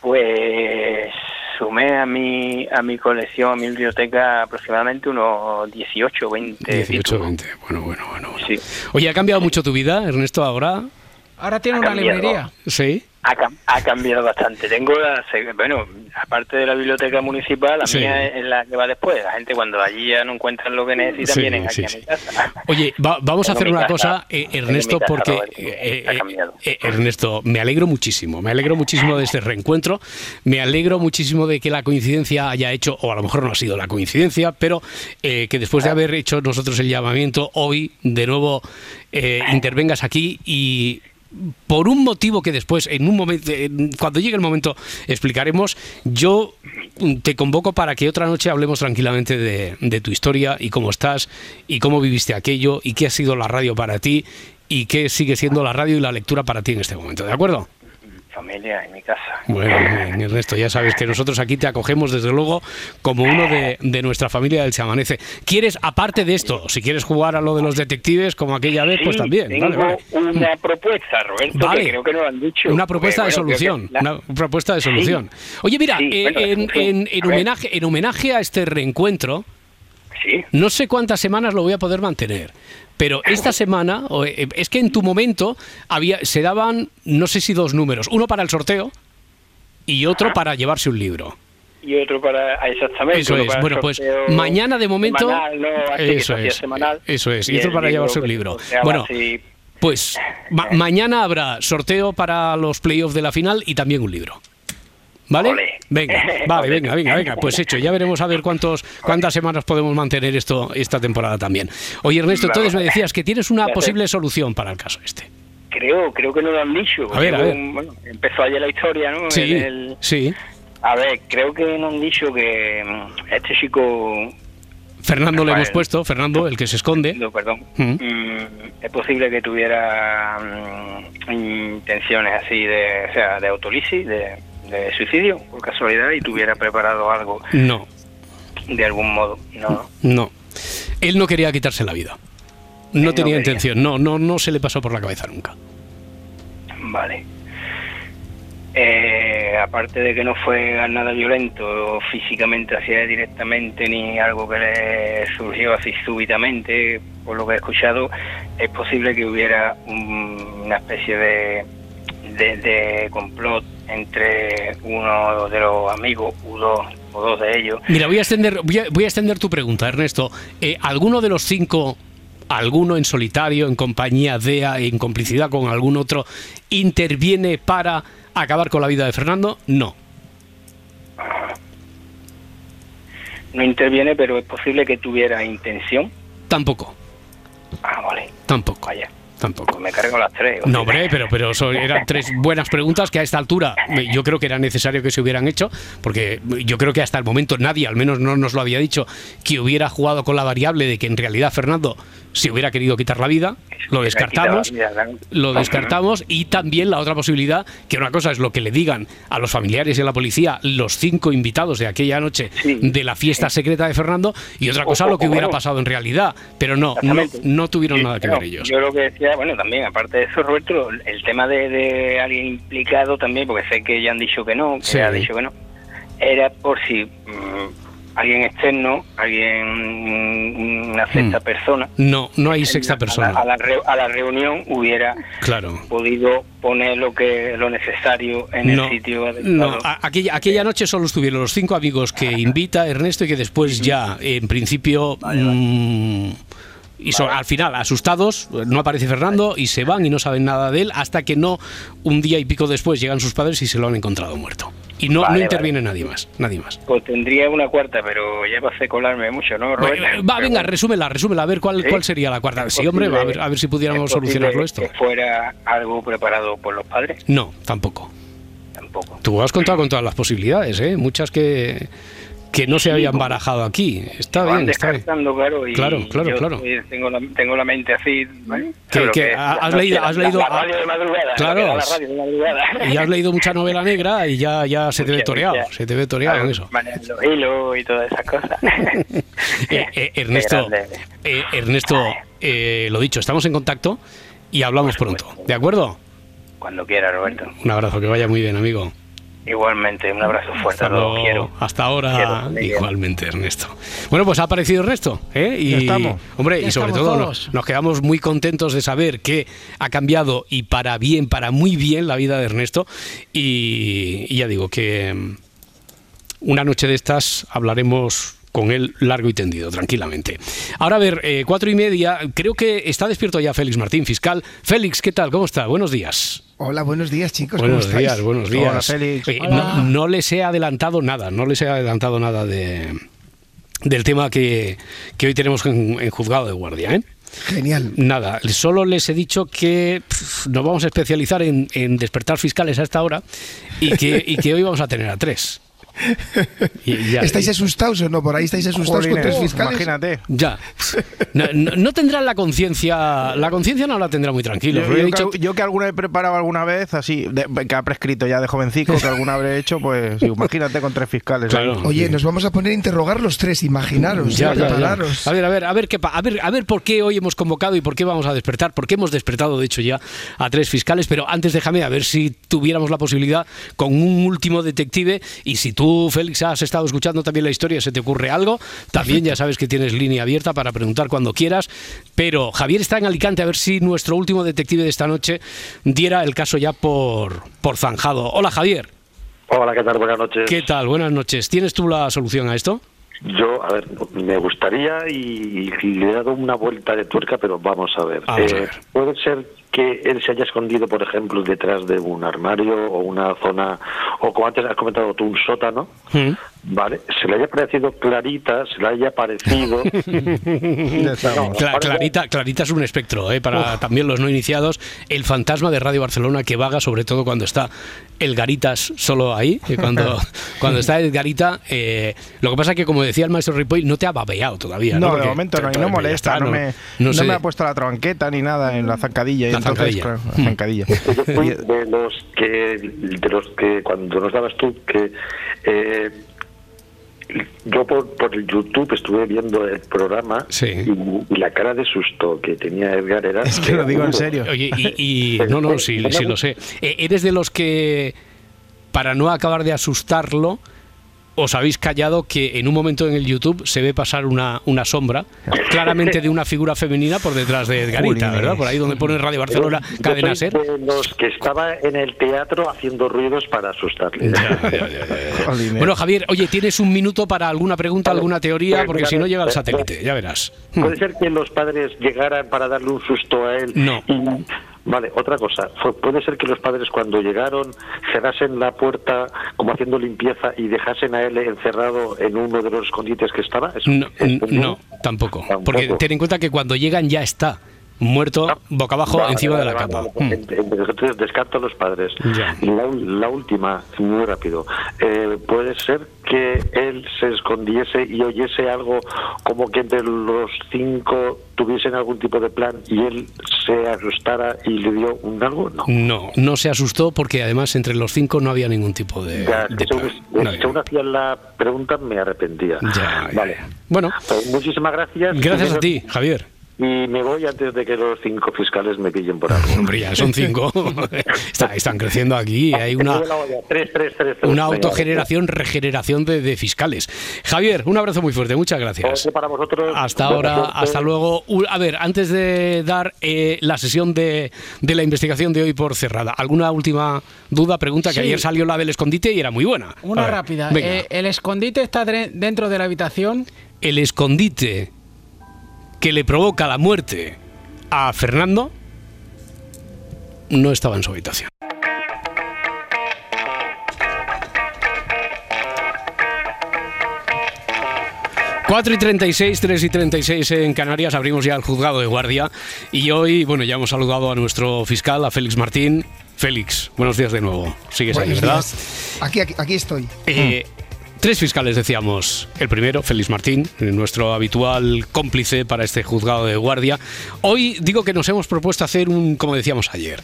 S10: pues sumé a mi a mi colección, a mi biblioteca aproximadamente unos 18, 20
S1: 18,
S10: títulos.
S1: 20. Bueno, bueno, bueno. bueno.
S10: Sí.
S1: Oye, ¿ha cambiado mucho tu vida, Ernesto, ahora?
S2: Ahora tiene
S10: Ha
S2: una
S10: cambiado.
S2: librería.
S1: Sí.
S10: Ha, cam- ha cambiado bastante. Tengo la, bueno, aparte de la biblioteca municipal, la
S1: Sí.
S10: mía es la que va después. La gente cuando allí ya no encuentran lo que necesitan
S1: Sí,
S10: vienen aquí
S1: sí,
S10: a mi casa.
S1: Oye, va- vamos a hacer una
S10: casa,
S1: cosa, eh, Ernesto,
S10: casa,
S1: porque eh,
S10: ha
S1: eh,
S10: cambiado.
S1: eh, Ernesto, me alegro muchísimo, me alegro muchísimo de este reencuentro, me alegro muchísimo de que la coincidencia haya hecho, o a lo mejor no ha sido la coincidencia, pero eh, que después de haber hecho nosotros el llamamiento, hoy de nuevo eh, intervengas aquí y por un motivo que después, en un momento, en- cuando llegue el momento, explicaremos, yo mm, te convoco para que otra noche hablemos tranquilamente de, de tu historia y cómo estás y cómo viviste aquello y qué ha sido la radio para ti y qué sigue siendo la radio y la lectura para ti en este momento, ¿de acuerdo?
S10: Familia en mi casa.
S1: Bueno, bien, Ernesto, ya sabes que nosotros aquí te acogemos desde luego como uno de, de nuestra familia del Chamanece. ¿Quieres, aparte de esto, si quieres jugar a lo de los detectives como aquella vez, pues también?
S10: Tengo
S1: Vale, vale.
S10: una propuesta, Roberto,
S1: Vale.
S10: que creo que no lo han dicho.
S1: Una propuesta de
S10: bueno,
S1: solución.
S10: la-
S1: Una propuesta de solución. Oye, mira,
S10: Sí,
S1: eh,
S10: bueno,
S1: en,
S10: en
S1: homenaje, en homenaje a este reencuentro,
S10: Sí.
S1: no sé cuántas semanas lo voy a poder mantener. Pero esta semana, eh, es que en tu momento había, se daban, no sé si dos números, uno para el sorteo y otro para llevarse un libro.
S10: Y otro para. ah, Exactamente.
S1: Eso es. Bueno, pues mañana de momento. Eso es.
S10: semanal.
S1: Eso es. Y
S10: Y
S1: otro para llevarse un
S10: que se
S1: libro. Bueno,
S10: así.
S1: pues ma- mañana habrá sorteo para los playoffs de la final y también un libro. ¿Vale? Venga, vale, venga, venga, venga. Pues hecho, ya veremos a ver cuántos, cuántas semanas podemos mantener esto esta temporada también. Oye, Ernesto, entonces me decías que tienes una posible solución para el caso este.
S10: Creo, creo que no lo han dicho.
S1: A ver, a ver.
S10: Bueno, empezó ayer la historia, ¿no?
S1: Sí,
S10: El-
S1: sí.
S10: A ver, creo que no han dicho que mm, este chico.
S1: Fernando le hemos puesto, Fernando, el que se esconde.
S10: No, perdón.
S1: Mm.
S10: Mm, es posible que tuviera intenciones así de, o sea, de autolisis, de, de suicidio, por casualidad, y tuviera preparado algo
S1: No,
S10: de algún modo. No,
S1: no. Él no quería quitarse la vida. No tenía intención, no, no, no se le pasó por la cabeza nunca.
S10: Vale. Eh, aparte de que no fue nada violento físicamente hacia él directamente ni algo que le surgió así súbitamente, por lo que he escuchado, es posible que hubiera un- una especie de, de, de complot entre uno de los amigos, o dos, o dos de ellos.
S1: Mira, voy a extender, voy a, voy a extender tu pregunta, Ernesto. Eh, ¿Alguno de los cinco, alguno en solitario, en compañía de, en complicidad con algún otro, interviene para acabar con la vida de Fernando? No.
S10: No interviene, pero es posible que tuviera intención.
S1: Tampoco,
S10: Ah, vale,
S1: tampoco,
S10: vaya.
S1: Tampoco.
S10: Pues me cargo las tres.
S1: No, hombre, pero, pero eso eran tres buenas preguntas que a esta altura me- yo creo que era necesario que se hubieran hecho, porque yo creo que hasta el momento nadie, al menos no nos lo había dicho, que hubiera jugado con la variable de que en realidad Fernando se hubiera querido quitar la vida. Lo descartamos. Lo descartamos y también la otra posibilidad, que una cosa es lo que le digan a los familiares y a la policía los cinco invitados de aquella noche
S10: Sí,
S1: de la fiesta secreta de Fernando y otra cosa
S10: O-
S1: lo que hubiera
S10: bueno.
S1: pasado en realidad. Pero no, no, no tuvieron
S10: Sí,
S1: nada que
S10: no,
S1: ver ellos.
S10: Yo lo que decía, bueno, también, aparte de eso, Roberto, el tema de, de alguien implicado también, porque sé que ya han dicho que no, que
S1: Sí.
S10: ha dicho que no, era por si mm, alguien externo, alguien, una sexta
S1: Mm.
S10: persona,
S1: No, no hay sexta
S10: a la,
S1: persona.
S10: a la a la reunión hubiera
S1: Claro.
S10: podido poner lo que lo necesario en
S1: No,
S10: el sitio adecuado.
S1: no, a- aquella, aquella noche solo estuvieron los cinco amigos que invita Ernesto y que después ya, en principio, mm, y son- al final, asustados, no aparece Fernando y se van y no saben nada de él hasta que no, un día y pico después, llegan sus padres y se lo han encontrado muerto. Y no,
S10: Vale,
S1: no interviene nadie más, nadie más.
S10: Pues tendría una cuarta, pero ya va a colarme mucho, ¿no, Roberto?
S1: Va, venga, resúmela, resúmela, a ver cuál,
S10: ¿Sí?
S1: cuál sería la cuarta.
S10: ¿Es
S1: Sí, hombre, va, a ver, a ver si pudiéramos solucionarlo esto.
S10: Que fuera algo preparado por los padres,
S1: No, tampoco.
S10: tampoco.
S1: Tú has contado con todas las posibilidades, ¿eh? Muchas que, que no se habían barajado aquí. Está bien, está bien.
S10: claro, y
S1: Claro, claro,
S10: yo
S1: claro.
S10: Tengo la, tengo la mente así, ¿vale?
S1: Que- has leído- has leído-
S10: la radio de madrugada,
S1: Claro.
S10: la radio de madrugada.
S1: Y has leído mucha novela negra y ya, ya se te ve
S10: Mucha,
S1: toreado,
S10: mucha.
S1: se te ve toreado en eso.
S10: los hilos y todas esas cosas.
S1: Eh, eh, Ernesto, eh, Ernesto, eh, lo dicho, estamos en contacto y hablamos pronto, ¿de acuerdo?
S10: Cuando quiera, Roberto.
S1: Un abrazo, que vaya muy bien, amigo.
S10: Igualmente, un abrazo fuerte
S1: Hasta, luego.
S10: Quiero.
S1: Hasta ahora,
S10: Quiero,
S1: igualmente, Ernesto. Bueno, pues ha aparecido Ernesto, ¿eh? Y,
S3: Ya estamos.
S1: Hombre,
S2: Ya
S1: y sobre todo nos, nos quedamos muy contentos de saber que ha cambiado y para bien, para muy bien la vida de Ernesto. Y, y ya digo que mm, una noche de estas hablaremos con él largo y tendido, tranquilamente. Ahora a ver, eh, cuatro y media, creo que está despierto ya Félix Martín, fiscal. Félix, ¿qué tal? ¿Cómo está? Buenos días.
S11: Hola, buenos días, chicos.
S1: Buenos
S11: ¿cómo
S1: días,
S11: estáis?
S1: buenos días.
S3: Hola, Félix.
S2: Hola.
S1: No, no les he adelantado nada, no les he adelantado nada de, del tema que, que hoy tenemos en, en juzgado de guardia, ¿eh?
S11: Genial.
S1: Nada, solo les he dicho que nos vamos a especializar en, en despertar fiscales a esta hora y que, y que hoy vamos a tener a tres. Y ya-
S11: ¿Estáis asustados o no? Por ahí estáis asustados con tres fiscales.
S3: Imagínate.
S1: Ya. No, no- no tendrán la conciencia. La conciencia no la tendrá muy tranquilo.
S3: Yo,
S1: dicho
S3: que, yo que alguna he preparado alguna vez, así, de- que ha prescrito ya de jovencico, que alguna habré hecho, pues imagínate con tres fiscales.
S1: Claro.
S11: Oye, nos vamos a poner a interrogar los tres, imaginaros, ya,
S1: Ya. A ver, a ver, a ver qué pa- a ver, a ver por qué hoy hemos convocado y por qué vamos a despertar, por qué hemos despertado de hecho ya a tres fiscales, pero antes déjame a ver si tuviéramos la posibilidad con un último detective y si tú Félix has estado escuchando también la historia, se te ocurre algo, también ya sabes que tienes línea abierta para preguntar cuando quieras, pero Javier está en Alicante a ver si nuestro último detective de esta noche diera el caso ya por por zanjado. Hola Javier,
S12: Hola, ¿qué tal? Buenas noches.
S1: ¿qué tal? Buenas noches. ¿Tienes tú la solución a esto?
S12: Yo, a ver, me gustaría y, y le he dado una vuelta de tuerca, pero vamos a ver.
S1: A
S12: Eh,
S1: ver.
S12: Puede ser que él se haya escondido, por ejemplo, detrás de un armario o una zona, o como antes has comentado tú, un sótano,
S1: ¿Mm?
S12: ¿vale? Se le haya parecido clarita, se le haya parecido...
S1: Cla- Clarita, Clarita es un espectro, ¿eh? para también los no iniciados. El fantasma de Radio Barcelona que vaga, sobre todo cuando está el Garitas solo ahí. y cuando, cuando está el Garita, eh, lo que pasa es que, como decía el maestro Ripoll, no te ha babeado todavía.
S3: No, de
S1: Porque
S3: momento no, y no molesta,
S1: está,
S3: no, me,
S1: no
S3: no me ha puesto la tranqueta ni nada en la zancadilla. y
S1: La
S3: entonces,
S1: zancadilla.
S3: claro,
S1: Hmm.
S3: la zancadilla.
S12: Yo fui de los que, de los que cuando nos dabas tú, que eh, yo por, por el YouTube estuve viendo el programa
S1: Sí.
S12: y, y la cara de susto que tenía Edgar era...
S3: Es que lo digo en serio.
S1: Oye, y, y- no, no, sí, sí lo sé. Eh, ¿Eres de los que, para no acabar de asustarlo, os habéis callado que en un momento en el YouTube se ve pasar una, una sombra, claramente de una figura femenina por detrás de Edgarita. ¿verdad? Por ahí donde pone Radio Barcelona,
S12: Yo
S1: Cadena
S12: soy
S1: Ser.
S12: de los que estaba en el teatro haciendo ruidos para asustarle.
S1: Bueno, Javier, oye, ¿tienes un minuto para alguna pregunta,
S12: Vale.
S1: alguna teoría? Porque
S12: mira,
S1: si no llega el satélite, ya verás.
S12: Puede ser que los padres llegaran para darle un susto a él.
S1: No.
S12: y- vale, otra cosa. Puede ser que los padres cuando llegaron cerrasen la puerta como haciendo limpieza y dejasen a él encerrado en uno de los escondites que estaba. ¿Eso
S1: No,
S12: es
S1: n-
S12: posible?
S1: no, tampoco.
S12: Tampoco.
S1: Porque ten en cuenta que cuando llegan ya está muerto, boca abajo, encima de la cama. Mm.
S12: En- en- Entonces descarto a los padres.
S1: Ya.
S12: La, la última, muy rápido. Eh, puede ser que él se escondiese y oyese algo como que entre los cinco tuviesen algún tipo de plan y él se asustara y le dio un algo. No.
S1: No, no se asustó porque además entre los cinco no había ningún tipo de,
S12: Ya,
S1: de
S12: según,
S1: plan. No había.
S12: según hacía la pregunta me arrepentía.
S1: Ya,
S12: vale.
S1: Bueno,
S12: Pues muchísimas gracias.
S1: gracias a ti, Javier.
S12: Y me voy antes de que los cinco fiscales me pillen por algo.
S1: Hombre, ya son cinco. Está- están creciendo aquí. Hay una,
S12: Tres, tres, tres, tres.
S1: una autogeneración, regeneración de, de fiscales. Javier, un abrazo muy fuerte. Muchas gracias.
S12: Para vosotros.
S1: Hasta ahora, hasta luego. A ver, antes de dar eh, la sesión de, de la investigación de hoy por cerrada, ¿alguna última duda, pregunta? Que
S2: Sí.
S1: ayer salió la del escondite y era muy buena.
S2: Una rápida. Eh, ¿El escondite está dentro de la habitación?
S1: el escondite que le provoca la muerte a Fernando no estaba en su habitación. Cuatro y 36, 3 y 36 en Canarias, abrimos ya el juzgado de guardia y hoy, bueno, ya hemos saludado a nuestro fiscal, a Félix Martín. Félix, buenos días de nuevo. Sigues ahí, ¿verdad?
S11: días. Aquí, aquí, aquí estoy.
S1: Eh, Tres fiscales decíamos. El primero, Félix Martín, nuestro habitual cómplice para este juzgado de guardia. Hoy digo que nos hemos propuesto hacer un, como decíamos ayer.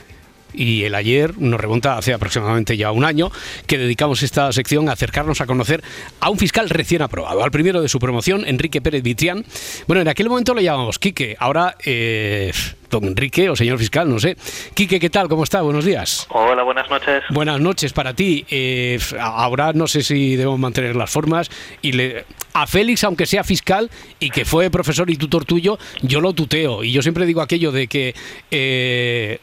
S1: Y el ayer nos remonta hace aproximadamente ya un año que dedicamos esta sección a acercarnos a conocer a un fiscal recién aprobado, al primero de su promoción, Enrique Pérez Vitrián. Bueno, en aquel momento le llamamos Quique, ahora eh, don Enrique o señor fiscal, no sé. Quique, ¿qué tal? ¿Cómo está? Buenos días.
S13: Hola, buenas noches.
S1: Buenas noches para ti. Eh, ahora no sé si debemos mantener las formas y le, a Félix, aunque sea fiscal y que fue profesor y tutor tuyo, yo lo tuteo y yo siempre digo aquello de que eh,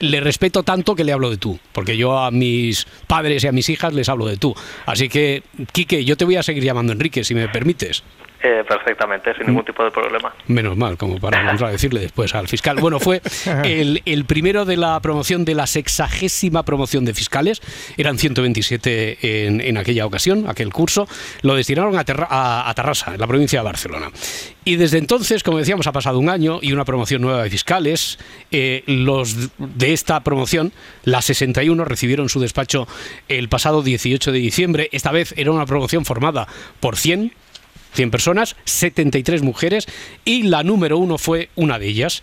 S1: le respeto tanto que le hablo de tú, porque yo a mis padres y a mis hijas les hablo de tú. Así que, Quique, yo te voy a seguir llamando Enrique, si me permites.
S13: Eh, perfectamente, sin ningún tipo de problema.
S1: Menos mal, como para contradecirle después al fiscal. Bueno, fue el, el primero de la promoción de la sexagésima promoción de fiscales. Eran 127 en, en aquella ocasión, aquel curso. Lo destinaron a, Terra- a, a Tarrasa, en la provincia de Barcelona. Y desde entonces, como decíamos, ha pasado un año y una promoción nueva de fiscales. Eh, los de esta promoción, las 61, recibieron su despacho el pasado 18 de diciembre. Esta vez era una promoción formada por 100 100 personas, 73 mujeres y la número uno fue una de ellas.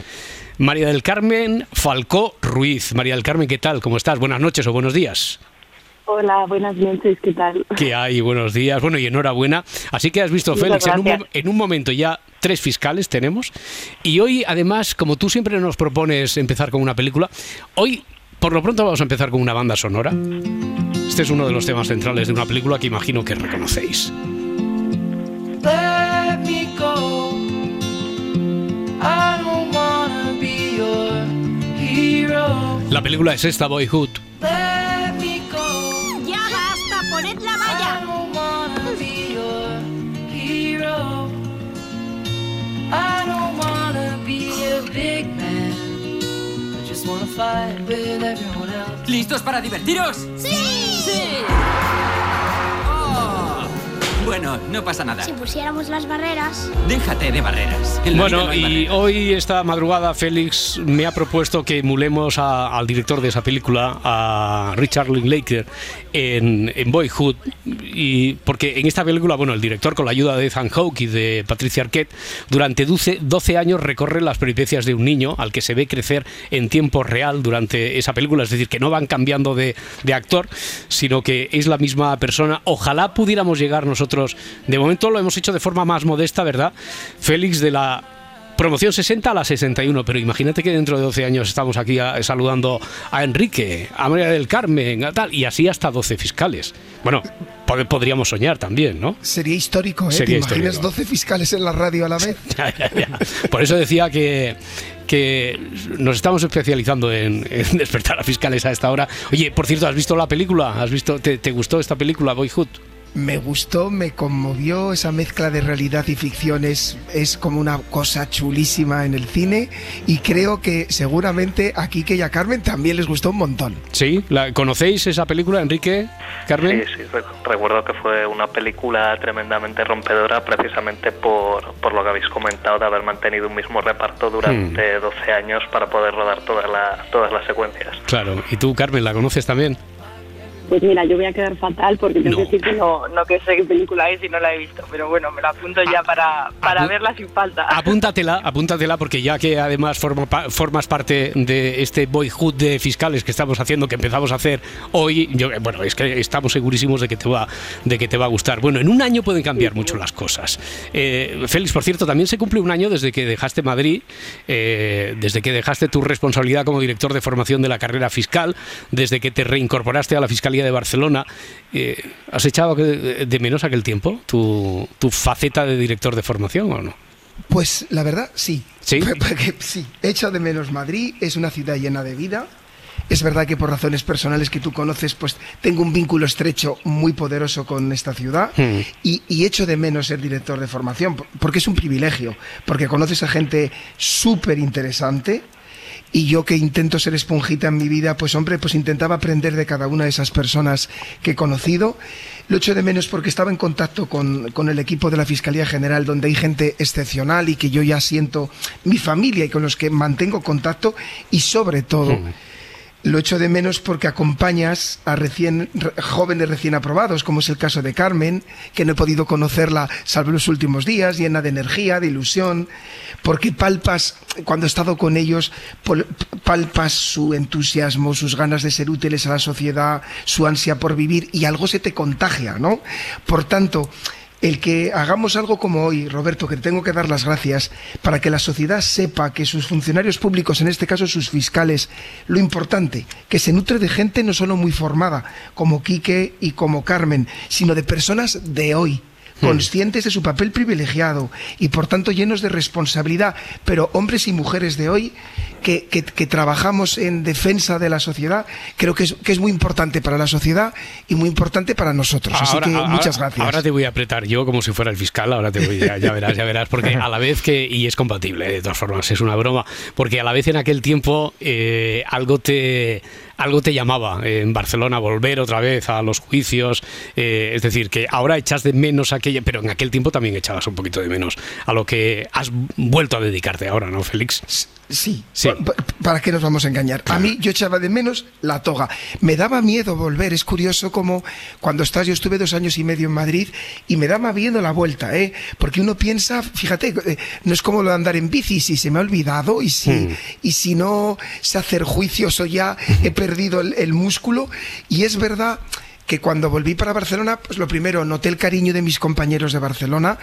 S1: María del Carmen Falcó Ruiz. María del Carmen, ¿qué tal? ¿Cómo estás? Buenas noches o buenos días.
S14: Hola, buenas noches, ¿qué tal?
S1: ¿Qué hay? Buenos días. Bueno, y enhorabuena. Así que has visto,
S14: Muchas
S1: Félix, un, en un momento ya tres fiscales tenemos. Y hoy, además, como tú siempre nos propones empezar con una película, hoy, por lo pronto, vamos a empezar con una banda sonora. Este es uno de los temas centrales de una película que imagino que reconocéis. La película es esta, Boyhood.
S15: ¡Ya basta! ¡Poned la valla!
S16: Don't wanna be your
S17: Bueno, no pasa nada.
S15: Si pusiéramos las barreras.
S17: Déjate de barreras.
S1: Bueno,
S17: no
S1: y
S17: barreras.
S1: hoy esta madrugada Félix me ha propuesto que emulemos a- al director de esa película, a Richard Linklater, en, en Boyhood, y porque en esta película, bueno, el director con la ayuda de Ethan Hawke y de Patricia Arquette, durante 12, 12 años recorre las peripecias de un niño al que se ve crecer en tiempo real durante esa película, es decir, que no van cambiando de, de actor, sino que es la misma persona. Ojalá pudiéramos llegar nosotros, de momento lo hemos hecho de forma más modesta, ¿verdad? Félix de la Promoción 60 a la 61, pero imagínate que dentro de 12 años estamos aquí a- saludando a Enrique, a María del Carmen, a tal, y así hasta 12 fiscales. Bueno, pod- podríamos soñar también, ¿no?
S11: Sería histórico, ¿eh?
S1: Sería
S11: ¿Te imaginas
S1: histórico.
S11: 12 fiscales en la radio a la vez?
S1: Ya, ya, ya. Por eso decía que, que nos estamos especializando en, en despertar a fiscales a esta hora. Oye, por cierto, ¿has visto la película? ¿Has visto, te, te gustó esta película, Boyhood?
S11: Me gustó, me conmovió esa mezcla de realidad y ficción. Es, es como una cosa chulísima en el cine y creo que seguramente a Kike y a Carmen también les gustó un montón.
S1: ¿Sí? ¿La, ¿Conocéis esa película, Enrique? ¿Carmen?
S13: Sí, sí, re- recuerdo que fue una película tremendamente rompedora precisamente por, por lo que habéis comentado de haber mantenido un mismo reparto durante 12 años para poder rodar todas, la- todas las secuencias.
S1: Claro. ¿Y tú, Carmen, la conoces también?
S14: Pues mira, yo voy a quedar fatal porque tengo que decir que no, no que sé qué película es y no la he visto, pero bueno, me la apunto ya para, para
S1: apu-
S14: verla sin falta.
S1: Apúntatela, apúntatela, porque ya que además forma pa- formas parte de este boyhood de fiscales que estamos haciendo, que empezamos a hacer hoy, yo, bueno, es que estamos segurísimos de que te va, de que te va a gustar. Bueno, en un año pueden cambiar mucho las cosas. Eh, Félix, por cierto, también se cumple un año desde que dejaste Madrid, eh, desde que dejaste tu responsabilidad como director de formación de la carrera fiscal, desde que te reincorporaste a la Fiscalía de Barcelona. Eh, ¿Has echado de menos aquel tiempo tu, tu faceta de director de formación o no?
S11: Pues la verdad, sí.
S1: ¿Sí?
S11: Porque sí, echo de menos Madrid, es una ciudad llena de vida. Es verdad que por razones personales que tú conoces, pues tengo un vínculo estrecho muy poderoso con esta ciudad
S1: Hmm.
S11: y, y echo de menos ser director de formación, por- porque es un privilegio, porque conoces a gente súper interesante y yo que intento ser esponjita en mi vida, pues hombre, pues intentaba aprender de cada una de esas personas que he conocido. Lo echo de menos porque estaba en contacto con, con el equipo de la Fiscalía General, donde hay gente excepcional y que yo ya siento mi familia y con los que mantengo contacto y sobre todo... Lo echo de menos porque acompañas a recién, re- jóvenes recién aprobados, como es el caso de Carmen, que no he podido conocerla salvo los últimos días, llena de energía, de ilusión, porque palpas, cuando he estado con ellos, palpas su entusiasmo, sus ganas de ser útiles a la sociedad, su ansia por vivir y algo se te contagia, ¿no? Por tanto, el que hagamos algo como hoy, Roberto, que te tengo que dar las gracias, para que la sociedad sepa que sus funcionarios públicos, en este caso sus fiscales, lo importante, que se nutre de gente no solo muy formada, como Quique y como Carmen, sino de personas de hoy conscientes de su papel privilegiado y por tanto llenos de responsabilidad, pero hombres y mujeres de hoy que, que- que trabajamos en defensa de la sociedad, creo que es, que es muy importante para la sociedad y muy importante para nosotros. Así que
S1: ahora-
S11: muchas gracias.
S1: Ahora te voy a apretar yo como si fuera el fiscal, ahora te voy, ya, ya verás, ya verás, porque a la vez que, y es compatible, de todas formas, es una broma, porque a la vez en aquel tiempo eh, algo te algo te llamaba en Barcelona volver otra vez a los juicios, eh, es decir, que ahora echas de menos aquella, pero en aquel tiempo también echabas un poquito de menos a lo que has vuelto a dedicarte ahora, ¿no, Félix?
S11: Sí,
S1: Sí.
S11: Pa- pa- ¿Para qué nos vamos a engañar? A mí yo echaba de menos la toga. Me daba miedo volver. Es curioso como cuando estás, yo estuve dos años y medio en Madrid y me daba miedo la vuelta, ¿eh? Porque uno piensa, fíjate, eh, no es como lo de andar en bici, si se me ha olvidado y si,
S1: Hmm.
S11: y si no sé hacer juicios o ya he perdido el, el músculo. Y es verdad que cuando volví para Barcelona, pues lo primero, noté el cariño de mis compañeros de Barcelona.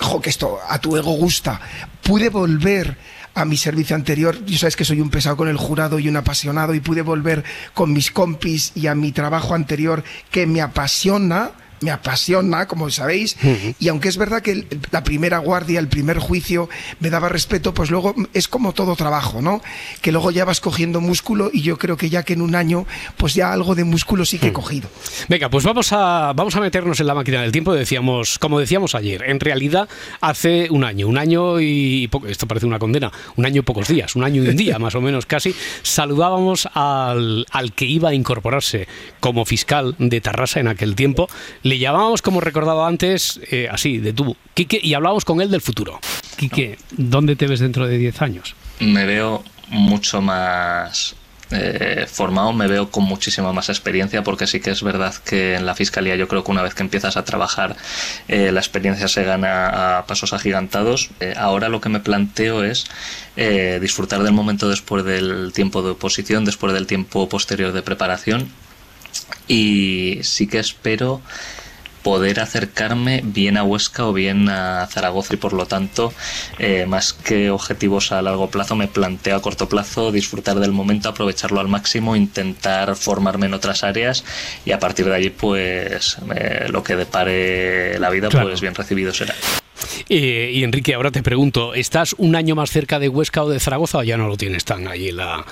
S11: Jo, que esto a tu ego gusta. Pude volver a mi servicio anterior. Yo sabes que soy un pesado con el jurado y un apasionado y pude volver con mis compis y a mi trabajo anterior que me apasiona. Me apasiona, como sabéis, y aunque es verdad que el- la primera guardia, el primer juicio me daba respeto, pues luego es como todo trabajo, ¿no? Que luego ya vas cogiendo músculo y yo creo que ya que en un año, pues ya algo de músculo sí que he cogido.
S1: Venga, pues vamos a, vamos a meternos en la máquina del tiempo. Decíamos, como decíamos ayer, en realidad hace un año, un año y poco, esto parece una condena, un año y pocos días, un año y un día más o menos casi, saludábamos al, al que iba a incorporarse como fiscal de Tarrasa en aquel tiempo. Le llamábamos, como recordaba antes, eh, así, de tú, Quique, y hablábamos con él del futuro. Quique, ¿dónde te ves dentro de 10 años?
S13: me veo mucho más eh, formado, me veo con muchísima más experiencia, porque sí que es verdad que en la fiscalía yo creo que una vez que empiezas a trabajar, eh, la experiencia se gana a pasos agigantados. Ahora lo que me planteo es disfrutar del momento después del tiempo de oposición, después del tiempo posterior de preparación. Y sí que espero poder acercarme bien a Huesca o bien a Zaragoza y por lo tanto eh, más que objetivos a largo plazo me planteo a corto plazo disfrutar del momento aprovecharlo al máximo intentar formarme en otras áreas y a partir de allí pues eh, lo que depare la vida
S1: Claro.
S13: pues bien recibido será
S1: Eh, y Enrique, ahora te pregunto, ¿estás un año más cerca de Huesca o de Zaragoza o ya no lo tienes tan ahí en, la,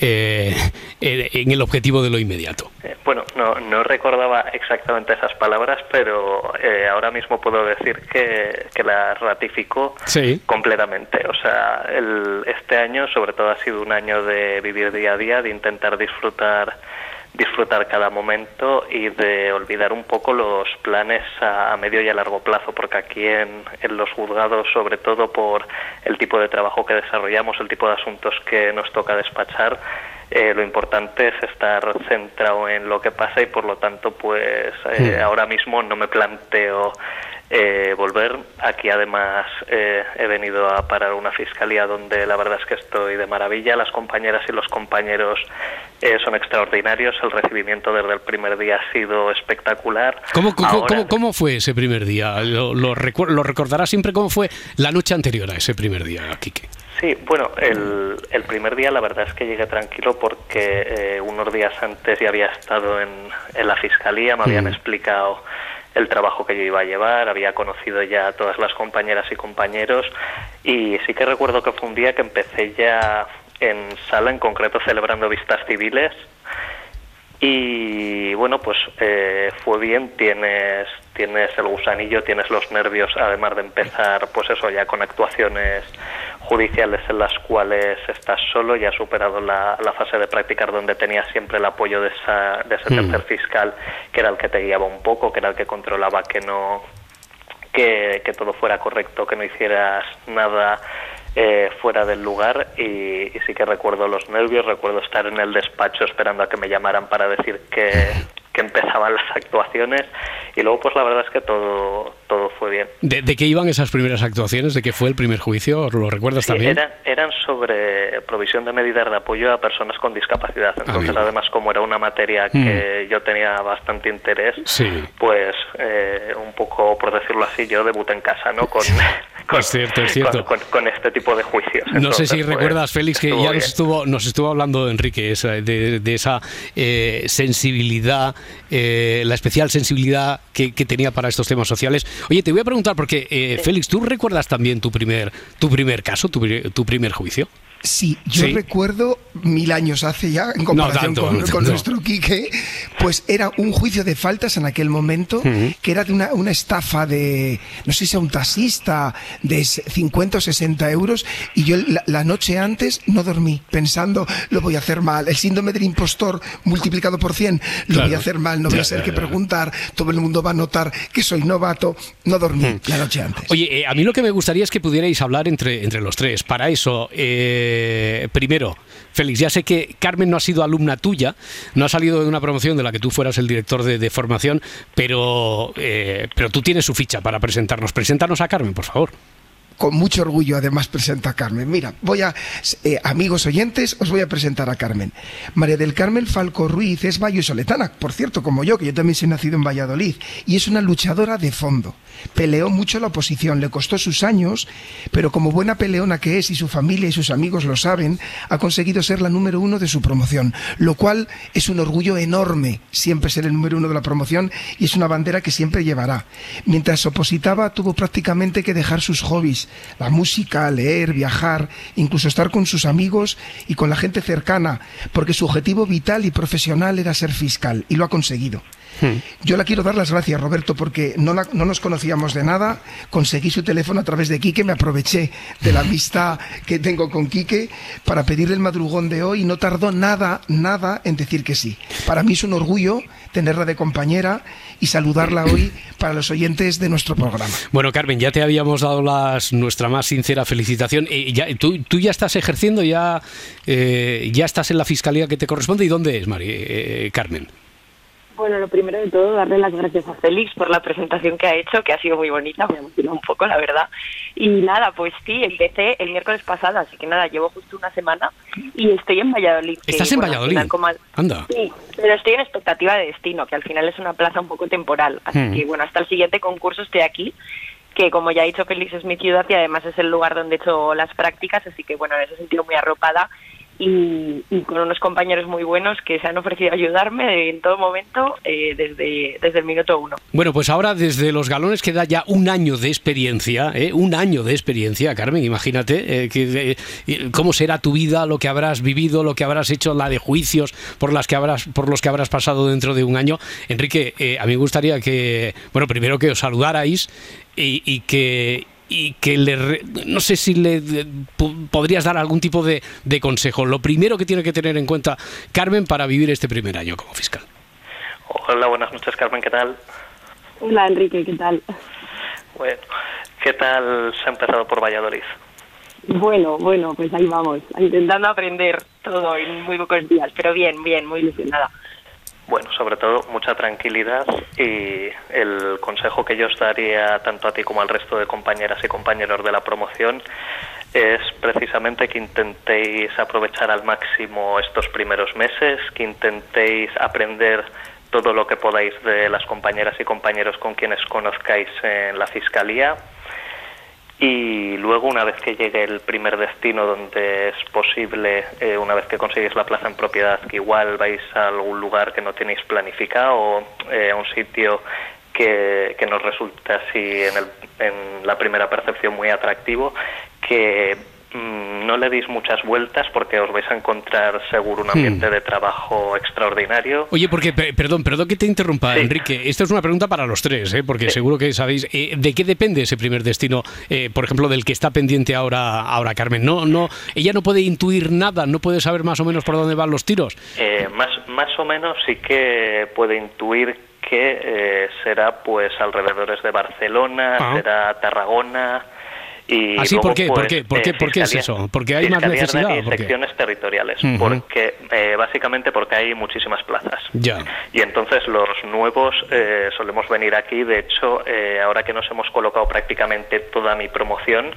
S1: eh, en el objetivo de lo inmediato?
S13: Eh, Bueno, no, no recordaba exactamente esas palabras, pero eh, ahora mismo puedo decir que, que las ratifico
S1: Sí.
S13: completamente. O sea, el, este año sobre todo ha sido un año de vivir día a día, de intentar disfrutar disfrutar cada momento y de olvidar un poco los planes a, medio y a largo plazo, porque aquí en, en los juzgados, sobre todo por el tipo de trabajo que desarrollamos, el tipo de asuntos que nos toca despachar,
S18: eh, lo importante es estar centrado en lo que pasa y por lo tanto pues eh,
S1: Hmm.
S18: ahora mismo no me planteo eh, volver. Aquí además eh, he venido a parar una fiscalía donde la verdad es que estoy de maravilla. Las compañeras y los compañeros eh, son extraordinarios. El recibimiento desde el primer día ha sido espectacular.
S1: ¿Cómo, cómo,
S18: Ahora-
S1: cómo- cómo fue ese primer día? ¿Lo, lo recu- lo recordarás siempre cómo fue la noche anterior a ese primer día, Quique?
S18: Sí, bueno, el, el primer día la verdad es que llegué tranquilo porque eh, unos días antes ya había estado en, en la fiscalía, me habían
S1: Mm.
S18: explicado el trabajo que yo iba a llevar, había conocido ya a todas las compañeras y compañeros y sí que recuerdo que fue un día que empecé ya en sala, en concreto celebrando vistas civiles y bueno, pues eh, fue bien, tienes, tienes el gusanillo, tienes los nervios, además de empezar, pues eso, ya con actuaciones judiciales en las cuales estás solo, ya has superado la, la fase de practicar donde tenías siempre el apoyo de, esa, de ese
S1: Mm.
S18: tercer fiscal, que era el que te guiaba un poco, que era el que controlaba que no que, que todo fuera correcto, que no hicieras nada eh, fuera del lugar y, y sí que recuerdo los nervios, recuerdo estar en el despacho esperando a que me llamaran para decir que, que empezaban las actuaciones y luego pues la verdad es que todo, todo fue bien.
S1: ¿De, de qué iban esas primeras actuaciones? ¿De qué fue el primer juicio? ¿Lo recuerdas
S18: Sí,
S1: también?
S18: eran, eran sobre provisión de medidas de apoyo a personas con discapacidad. Entonces,
S1: Amigo.
S18: además, como era una materia que yo tenía bastante interés,
S1: Sí.
S18: pues eh, un poco, por decirlo así, yo debuté en casa, ¿no? Con, con,
S1: Es cierto, es cierto.
S18: con- con- este tipo de juicios.
S1: No sé si
S18: Entonces, pues,
S1: recuerdas, Félix, que ya nos estuvo, nos estuvo hablando Enrique esa- de, de esa eh, sensibilidad, eh, la especial sensibilidad que, que tenía para estos temas sociales. Oye, te voy a preguntar, porque eh, Félix, ¿tú recuerdas también tu primer, tu primer caso, tu primer juicio?
S11: Sí, yo
S1: Sí.
S11: recuerdo mil años hace ya, en comparación
S1: tanto,
S11: con,
S1: no
S11: con
S1: tanto.
S11: nuestro Quique, pues era un juicio de faltas en aquel momento, que era de una, una estafa de, no sé si a un taxista, de s- 50 o 60 euros, y yo la, la noche antes no dormí, pensando, lo voy a hacer mal, el síndrome del impostor multiplicado por 100, lo
S1: Claro.
S11: voy a hacer mal, no voy a ser que preguntar, todo el mundo va a notar que soy novato, no dormí la noche antes.
S1: Oye, eh, a mí lo que me gustaría es que pudierais hablar entre, entre los tres. Para eso, eh, primero, Félix, ya sé que Carmen no ha sido alumna tuya, no ha salido de una promoción de la que tú fueras el director de, de formación, pero, eh, pero tú tienes su ficha para presentarnos. Preséntanos a Carmen, por favor.
S11: Con mucho orgullo además presento a Carmen. Mira, voy a, eh, amigos oyentes, os voy a presentar a Carmen. María del Carmen Falco Ruiz es vallisoletana, por cierto, como yo, que yo también soy nacido en Valladolid, y es una luchadora de fondo. Peleó mucho la oposición, le costó sus años, pero como buena peleona que es y su familia y sus amigos lo saben, ha conseguido ser la número uno de su promoción, lo cual es un orgullo enorme, siempre ser el número uno de la promoción y es una bandera que siempre llevará. Mientras opositaba, tuvo prácticamente que dejar sus hobbies, la música, leer, viajar, incluso estar con sus amigos y con la gente cercana, porque su objetivo vital y profesional era ser fiscal y lo ha conseguido. Yo le quiero dar las gracias, Roberto, porque no, la- no nos conocíamos de nada. Conseguí su teléfono a través de Quique, me aproveché de la amistad que tengo con Quique para pedirle el madrugón de hoy y no tardó nada, nada en decir que sí. Para mí es un orgullo tenerla de compañera y saludarla hoy para los oyentes de nuestro programa.
S1: Bueno, Carmen, ya te habíamos dado las, nuestra más sincera felicitación. Eh, ya, tú, tú ya estás ejerciendo, ya, eh, ya estás en la fiscalía que te corresponde. ¿Y dónde es, Mari, eh, Carmen?
S14: Bueno, lo primero de todo, darle las gracias a Félix por la presentación que ha hecho, que ha sido muy bonita, me ha emocionado un poco, la verdad. Y nada, pues sí, empecé el miércoles pasado, así que nada, llevo justo una semana y estoy en Valladolid. que,
S1: ¿Estás en
S14: bueno, al
S1: Valladolid?
S14: final, como al-
S1: Anda.
S14: Sí, pero estoy en expectativa de destino, que al final es una plaza un poco temporal. Así
S1: Hmm.
S14: que bueno, hasta el siguiente concurso estoy aquí, que como ya ha dicho Félix es mi ciudad y además es el lugar donde he hecho las prácticas, así que bueno, en ese sentido muy arropada y, con unos compañeros muy buenos que se han ofrecido a ayudarme en todo momento eh, desde, desde el minuto uno.
S1: Bueno, pues ahora desde los galones queda ya un año de experiencia, ¿eh? un año de experiencia, Carmen, imagínate eh, que, cómo será tu vida, lo que habrás vivido, lo que habrás hecho, la de juicios por, las que habrás, por los que habrás pasado dentro de un año. Enrique, eh, a mí me gustaría que, bueno, primero que os saludarais y, y que y que le re- no sé si le de- po- podrías dar algún tipo de, de consejo. Lo primero que tiene que tener en cuenta Carmen para vivir este primer año como fiscal.
S18: Hola, buenas noches, Carmen, ¿qué tal?
S14: Hola Enrique, ¿qué tal?
S18: Bueno, ¿qué tal se ha empezado por Valladolid?
S14: Bueno, bueno, pues ahí vamos, intentando aprender todo en muy pocos días, pero bien, bien, muy ilusionada.
S18: Bueno, sobre todo mucha tranquilidad y el consejo que yo os daría tanto a ti como al resto de compañeras y compañeros de la promoción es precisamente que intentéis aprovechar al máximo estos primeros meses, que intentéis aprender todo lo que podáis de las compañeras y compañeros con quienes conozcáis en la fiscalía y luego una vez que llegue el primer destino donde es posible, eh, una vez que conseguís la plaza en propiedad, que igual vais a algún lugar que no tenéis planificado o eh, a un sitio que, que nos resulta así en, el, en la primera percepción muy atractivo, que no le deis muchas vueltas porque os vais a encontrar seguro un ambiente de trabajo extraordinario.
S1: Oye, porque, pe- perdón, perdón que te interrumpa, Enrique. Esta es una pregunta para los tres, ¿eh? porque seguro que sabéis. eh, ¿De qué depende ese primer destino, eh, por ejemplo, del que está pendiente ahora, ahora Carmen? No, no, ella no puede intuir nada, no puede saber más o menos por dónde van los tiros.
S18: Eh, más, más o menos sí que puede intuir que eh, será pues alrededores de Barcelona,
S1: Ah.
S18: será Tarragona y
S1: ¿Ah, sí?
S18: luego,
S1: ¿Por qué? ¿Por
S18: pues,
S1: qué? ¿Por qué? ¿Por qué es eso? ¿Porque hay más necesidad
S18: y secciones territoriales, porque eh, básicamente porque hay muchísimas plazas.
S1: Ya.
S18: Y entonces los nuevos eh, solemos venir aquí. De hecho, eh, ahora que nos hemos colocado prácticamente toda mi promoción,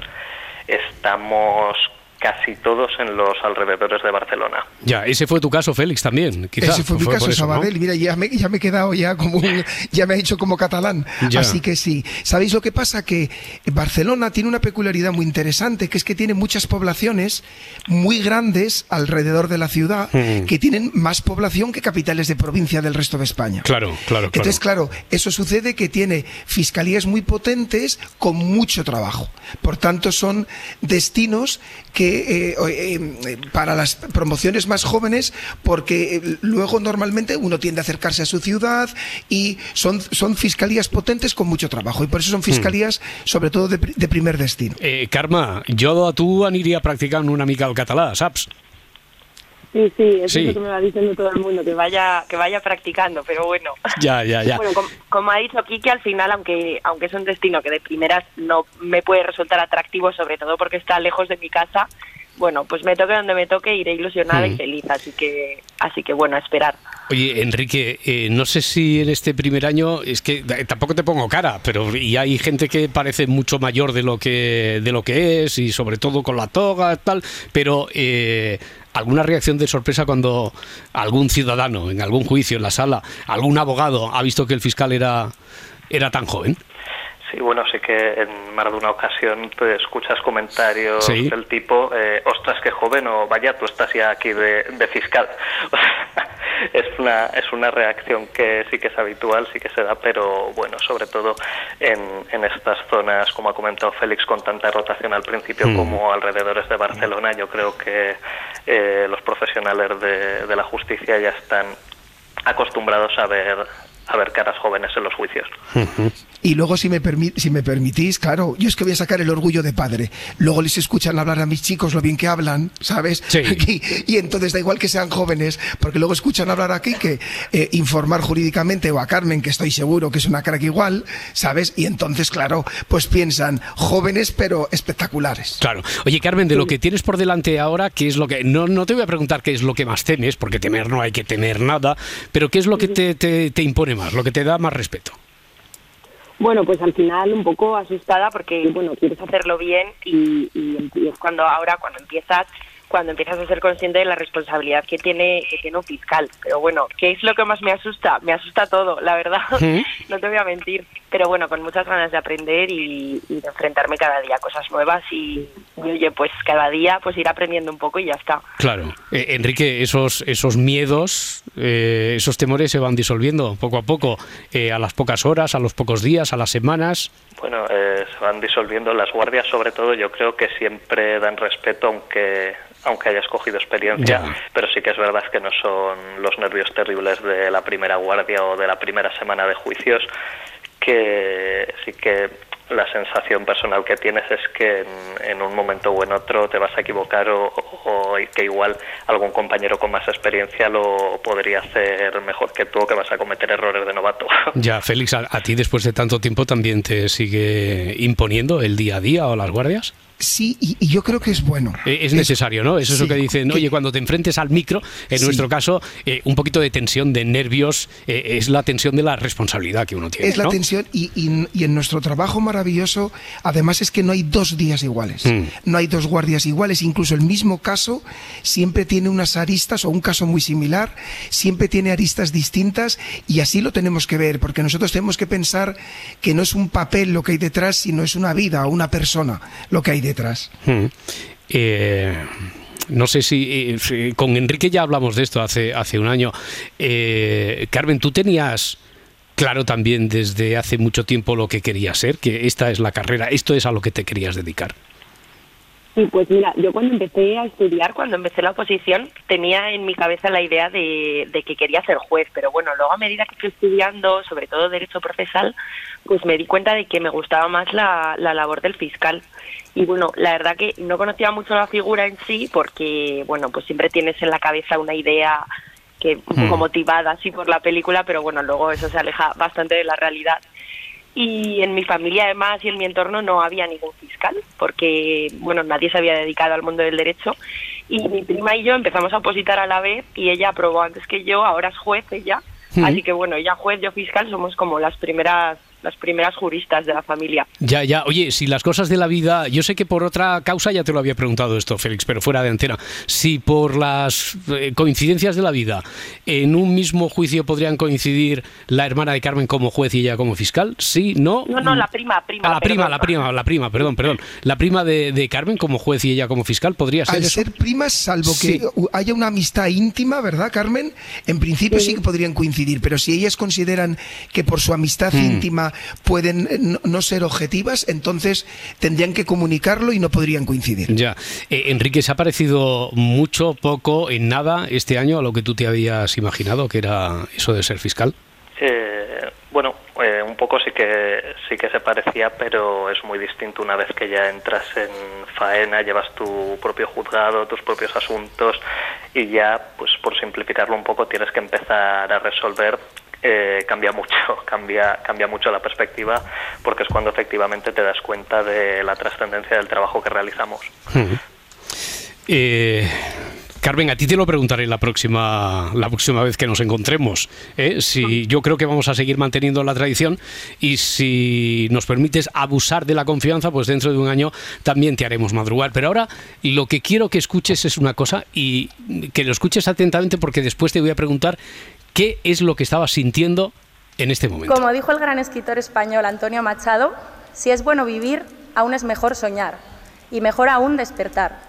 S18: estamos casi todos en los alrededores de Barcelona.
S1: Ya, ese fue tu caso, Félix, también. Quizá.
S11: Ese fue mi caso. Sabadell. Mira, ya me, ya me he quedado ya como un- ya me ha hecho como catalán.
S1: Ya.
S11: Así que sí. ¿Sabéis lo que pasa? Que Barcelona tiene una peculiaridad muy interesante, que es que tiene muchas poblaciones muy grandes alrededor de la ciudad,
S1: Mm.
S11: que tienen más población que capitales de provincia del resto de España.
S1: Claro, claro, claro.
S11: Entonces, claro, eso sucede que tiene fiscalías muy potentes con mucho trabajo. Por tanto, son destinos que eh, eh, eh, para las promociones más jóvenes, porque eh, luego normalmente uno tiende a acercarse a su ciudad y son, son fiscalías potentes con mucho trabajo. Y por eso son fiscalías, sobre todo, de, pri- de primer destino.
S1: Eh, Carme, jo a tu aniria practicant una mica el català, saps?
S14: Sí, sí, eso
S1: Sí.
S14: es lo que me va diciendo todo el mundo, que vaya, que vaya practicando, pero bueno.
S1: Ya, ya, ya.
S14: Bueno, com- como, ha dicho Kiki, al final, aunque, aunque es un destino que de primeras no me puede resultar atractivo, sobre todo porque está lejos de mi casa, bueno, pues me toque donde me toque, iré ilusionada
S1: Mm.
S14: y feliz, así que, así que bueno, a esperar.
S1: Oye, Enrique, eh, no sé si en este primer año, es que eh, tampoco te pongo cara, pero y hay gente que parece mucho mayor de lo que de lo que es y sobre todo con la toga tal, pero eh, alguna reacción de sorpresa cuando algún ciudadano en algún juicio en la sala, algún abogado ha visto que el fiscal era era tan joven.
S18: Sí, bueno, sí que en más de una ocasión te escuchas comentarios
S1: Sí.
S18: del tipo, eh, ostras, qué joven, o vaya, tú estás ya aquí de, de fiscal. Es una, es una reacción que sí que es habitual, sí que se da, pero bueno, sobre todo en, en estas zonas, como ha comentado Félix, con tanta rotación al principio
S1: Mm.
S18: como alrededores de Barcelona, yo creo que eh, los profesionales de, de la justicia ya están acostumbrados a ver, a ver caras jóvenes en los juicios.
S11: Y luego, si me, permi- si me permitís, claro, yo es que voy a sacar el orgullo de padre. Luego les escuchan hablar a mis chicos lo bien que hablan, ¿sabes? Y, y entonces da igual que sean jóvenes, porque luego escuchan hablar aquí que eh, informar jurídicamente o a Carmen, que estoy seguro que es una crack igual, ¿sabes? Y entonces, claro, pues piensan jóvenes pero espectaculares.
S1: Claro. Oye, Carmen, de lo que tienes por delante ahora, ¿qué es lo que.? No, no te voy a preguntar qué es lo que más temes, porque temer no hay que temer nada, pero ¿qué es lo que te, te- te impone más, lo que te da más respeto?
S14: Bueno, pues al final un poco asustada porque, bueno, quieres hacerlo bien y, y- y es cuando ahora, cuando empiezas cuando empiezas a ser consciente de la responsabilidad que tiene que tiene un fiscal. Pero bueno, ¿qué es lo que más me asusta? Me asusta todo, la verdad. No te voy a mentir. Pero bueno, con muchas ganas de aprender y, y de enfrentarme cada día a cosas nuevas y, y, oye, pues cada día pues ir aprendiendo un poco y ya está.
S1: Claro. Eh, Enrique, esos, esos miedos, eh, esos temores se van disolviendo poco a poco, eh, a las pocas horas, a los pocos días, a las semanas.
S18: Bueno, eh, se van disolviendo las guardias, sobre todo yo creo que siempre dan respeto aunque aunque hayas cogido experiencia,
S1: Ya.
S18: pero sí que es verdad que no son los nervios terribles de la primera guardia o de la primera semana de juicios, que sí que la sensación personal que tienes es que en, en un momento o en otro te vas a equivocar o, o que igual algún compañero con más experiencia lo podría hacer mejor que tú o que vas a cometer errores de novato.
S1: Ya, Félix, ¿a, a ti después de tanto tiempo también te sigue imponiendo el día a día o las guardias?
S11: Sí, y, y yo creo que es bueno.
S1: Eh, Es necesario, ¿no? Es eso
S11: sí,
S1: que dicen, oye, cuando te enfrentes al micro, en
S11: Sí.
S1: nuestro caso, eh, un poquito de tensión, de nervios, eh, es la tensión de la responsabilidad que uno tiene.
S11: Es la
S1: ¿no?
S11: tensión y, y- y en nuestro trabajo maravilloso, además es que no hay dos días iguales,
S1: Mm.
S11: no hay dos guardias iguales, incluso el mismo caso siempre tiene unas aristas o un caso muy similar, siempre tiene aristas distintas y así lo tenemos que ver, porque nosotros tenemos que pensar que no es un papel lo que hay detrás, sino es una vida o una persona lo que hay detrás.
S1: Mm. Eh, no sé si, eh, si- con Enrique ya hablamos de esto hace, hace un año. Eh, Carmen, tú tenías claro también desde hace mucho tiempo lo que querías ser, que esta es la carrera, esto es a lo que te querías dedicar.
S14: Sí, pues mira, yo cuando empecé a estudiar, cuando empecé la oposición, tenía en mi cabeza la idea de, de que quería ser juez, pero bueno, luego a medida que fui estudiando, sobre todo derecho procesal, pues me di cuenta de que me gustaba más la, la labor del fiscal. Y bueno, la verdad que no conocía mucho la figura en sí, porque bueno, pues siempre tienes en la cabeza una idea que un poco
S19: Mm.
S14: motivada así por la película, pero bueno, luego eso se aleja bastante de la realidad. Y en mi familia además y en mi entorno no había ningún fiscal, porque bueno, nadie se había dedicado al mundo del derecho. Y mi prima y yo empezamos a opositar a la vez y ella aprobó antes que yo, ahora es juez ella.
S1: Ujú.
S14: Así que bueno, ella juez, yo fiscal, somos como las primeras las primeras juristas de la familia.
S1: Ya, ya. Oye, si las cosas de la vida, yo sé que por otra causa ya te lo había preguntado esto, Félix, pero fuera de antena. Si por las eh, coincidencias de la vida en un mismo juicio podrían coincidir la hermana de Carmen como juez y ella como fiscal, sí, no.
S14: No, no, la prima, prima.
S1: Ah, la prima,
S14: perdón.
S1: la prima, la prima, perdón, perdón. La prima de, de Carmen como juez y ella como fiscal podría ser
S11: Al
S1: eso.
S11: ser primas, salvo
S1: Sí.
S11: que haya una amistad íntima, ¿verdad, Carmen? En principio sí. que podrían coincidir, pero si ellas consideran que por su amistad
S1: Mm.
S11: íntima pueden eh, no, no ser objetivas, entonces tendrían que comunicarlo y no podrían coincidir.
S1: Ya. Eh, Enrique, ¿se ha parecido mucho, poco, en nada este año a lo que tú te habías imaginado que era eso de ser fiscal?
S18: Eh, bueno, eh, un poco sí que sí que se parecía, pero es muy distinto una vez que ya entras en faena, llevas tu propio juzgado, tus propios asuntos y ya, pues por simplificarlo un poco, tienes que empezar a resolver. Eh, cambia mucho, cambia cambia mucho la perspectiva, porque es cuando efectivamente te das cuenta de la trascendencia del trabajo que realizamos.
S1: Eh, Carmen, a ti te lo preguntaré la próxima, la próxima vez que nos encontremos. ¿eh? Si yo creo que vamos a seguir manteniendo la tradición y si nos permites abusar de la confianza, pues dentro de un año también te haremos madrugar. Pero ahora lo que quiero que escuches es una cosa y que lo escuches atentamente porque después te voy a preguntar qué es lo que estabas sintiendo en este momento.
S19: Como dijo el gran escritor español Antonio Machado, si es bueno vivir, aún es mejor soñar y mejor aún despertar.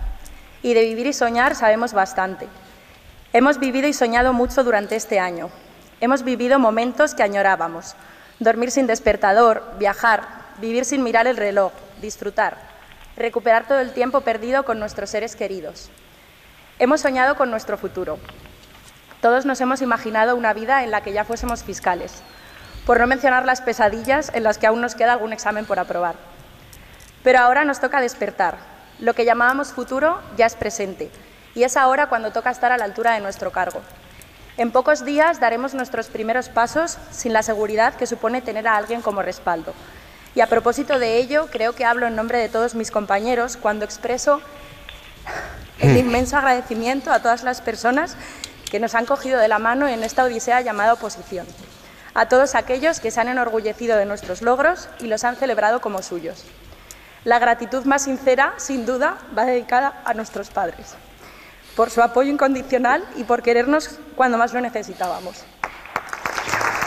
S19: Y de vivir y soñar sabemos bastante. Hemos vivido y soñado mucho durante este año. Hemos vivido momentos que añorábamos. Dormir sin despertador, viajar, vivir sin mirar el reloj, disfrutar, recuperar todo el tiempo perdido con nuestros seres queridos. Hemos soñado con nuestro futuro. Todos nos hemos imaginado una vida en la que ya fuésemos fiscales, por no mencionar las pesadillas en las que aún nos queda algún examen por aprobar. Pero ahora nos toca despertar. Lo que llamábamos futuro ya es presente, y es ahora cuando toca estar a la altura de nuestro cargo. En pocos días daremos nuestros primeros pasos sin la seguridad que supone tener a alguien como respaldo. Y a propósito de ello, creo que hablo en nombre de todos mis compañeros cuando expreso el inmenso agradecimiento a todas las personas que nos han cogido de la mano en esta odisea llamada oposición. A todos aquellos que se han enorgullecido de nuestros logros y los han celebrado como suyos. La gratitud más sincera, sin duda, va dedicada a nuestros padres, por su apoyo incondicional y por querernos cuando más lo necesitábamos.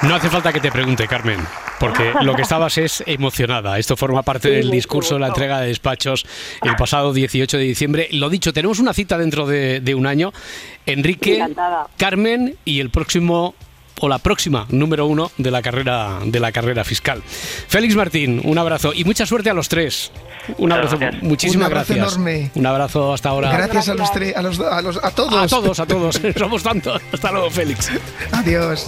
S1: No hace falta que te pregunte, Carmen, porque lo que estabas es emocionada. Esto forma parte del discurso de la entrega de despachos el pasado 18 de diciembre. Lo dicho, tenemos una cita dentro de, de un año. Enrique,
S14: Encantada.
S1: Carmen y el próximo o la próxima número uno de la carrera de la carrera fiscal. Félix Martín, un abrazo y mucha suerte a los tres. Un abrazo,
S18: gracias.
S1: muchísimas
S11: Un abrazo
S1: gracias.
S11: enorme.
S1: Un abrazo hasta ahora.
S11: Gracias a los tres, a, los, a, los- a todos.
S1: A todos, a todos. Somos tantos. Hasta luego, Félix.
S11: Adiós.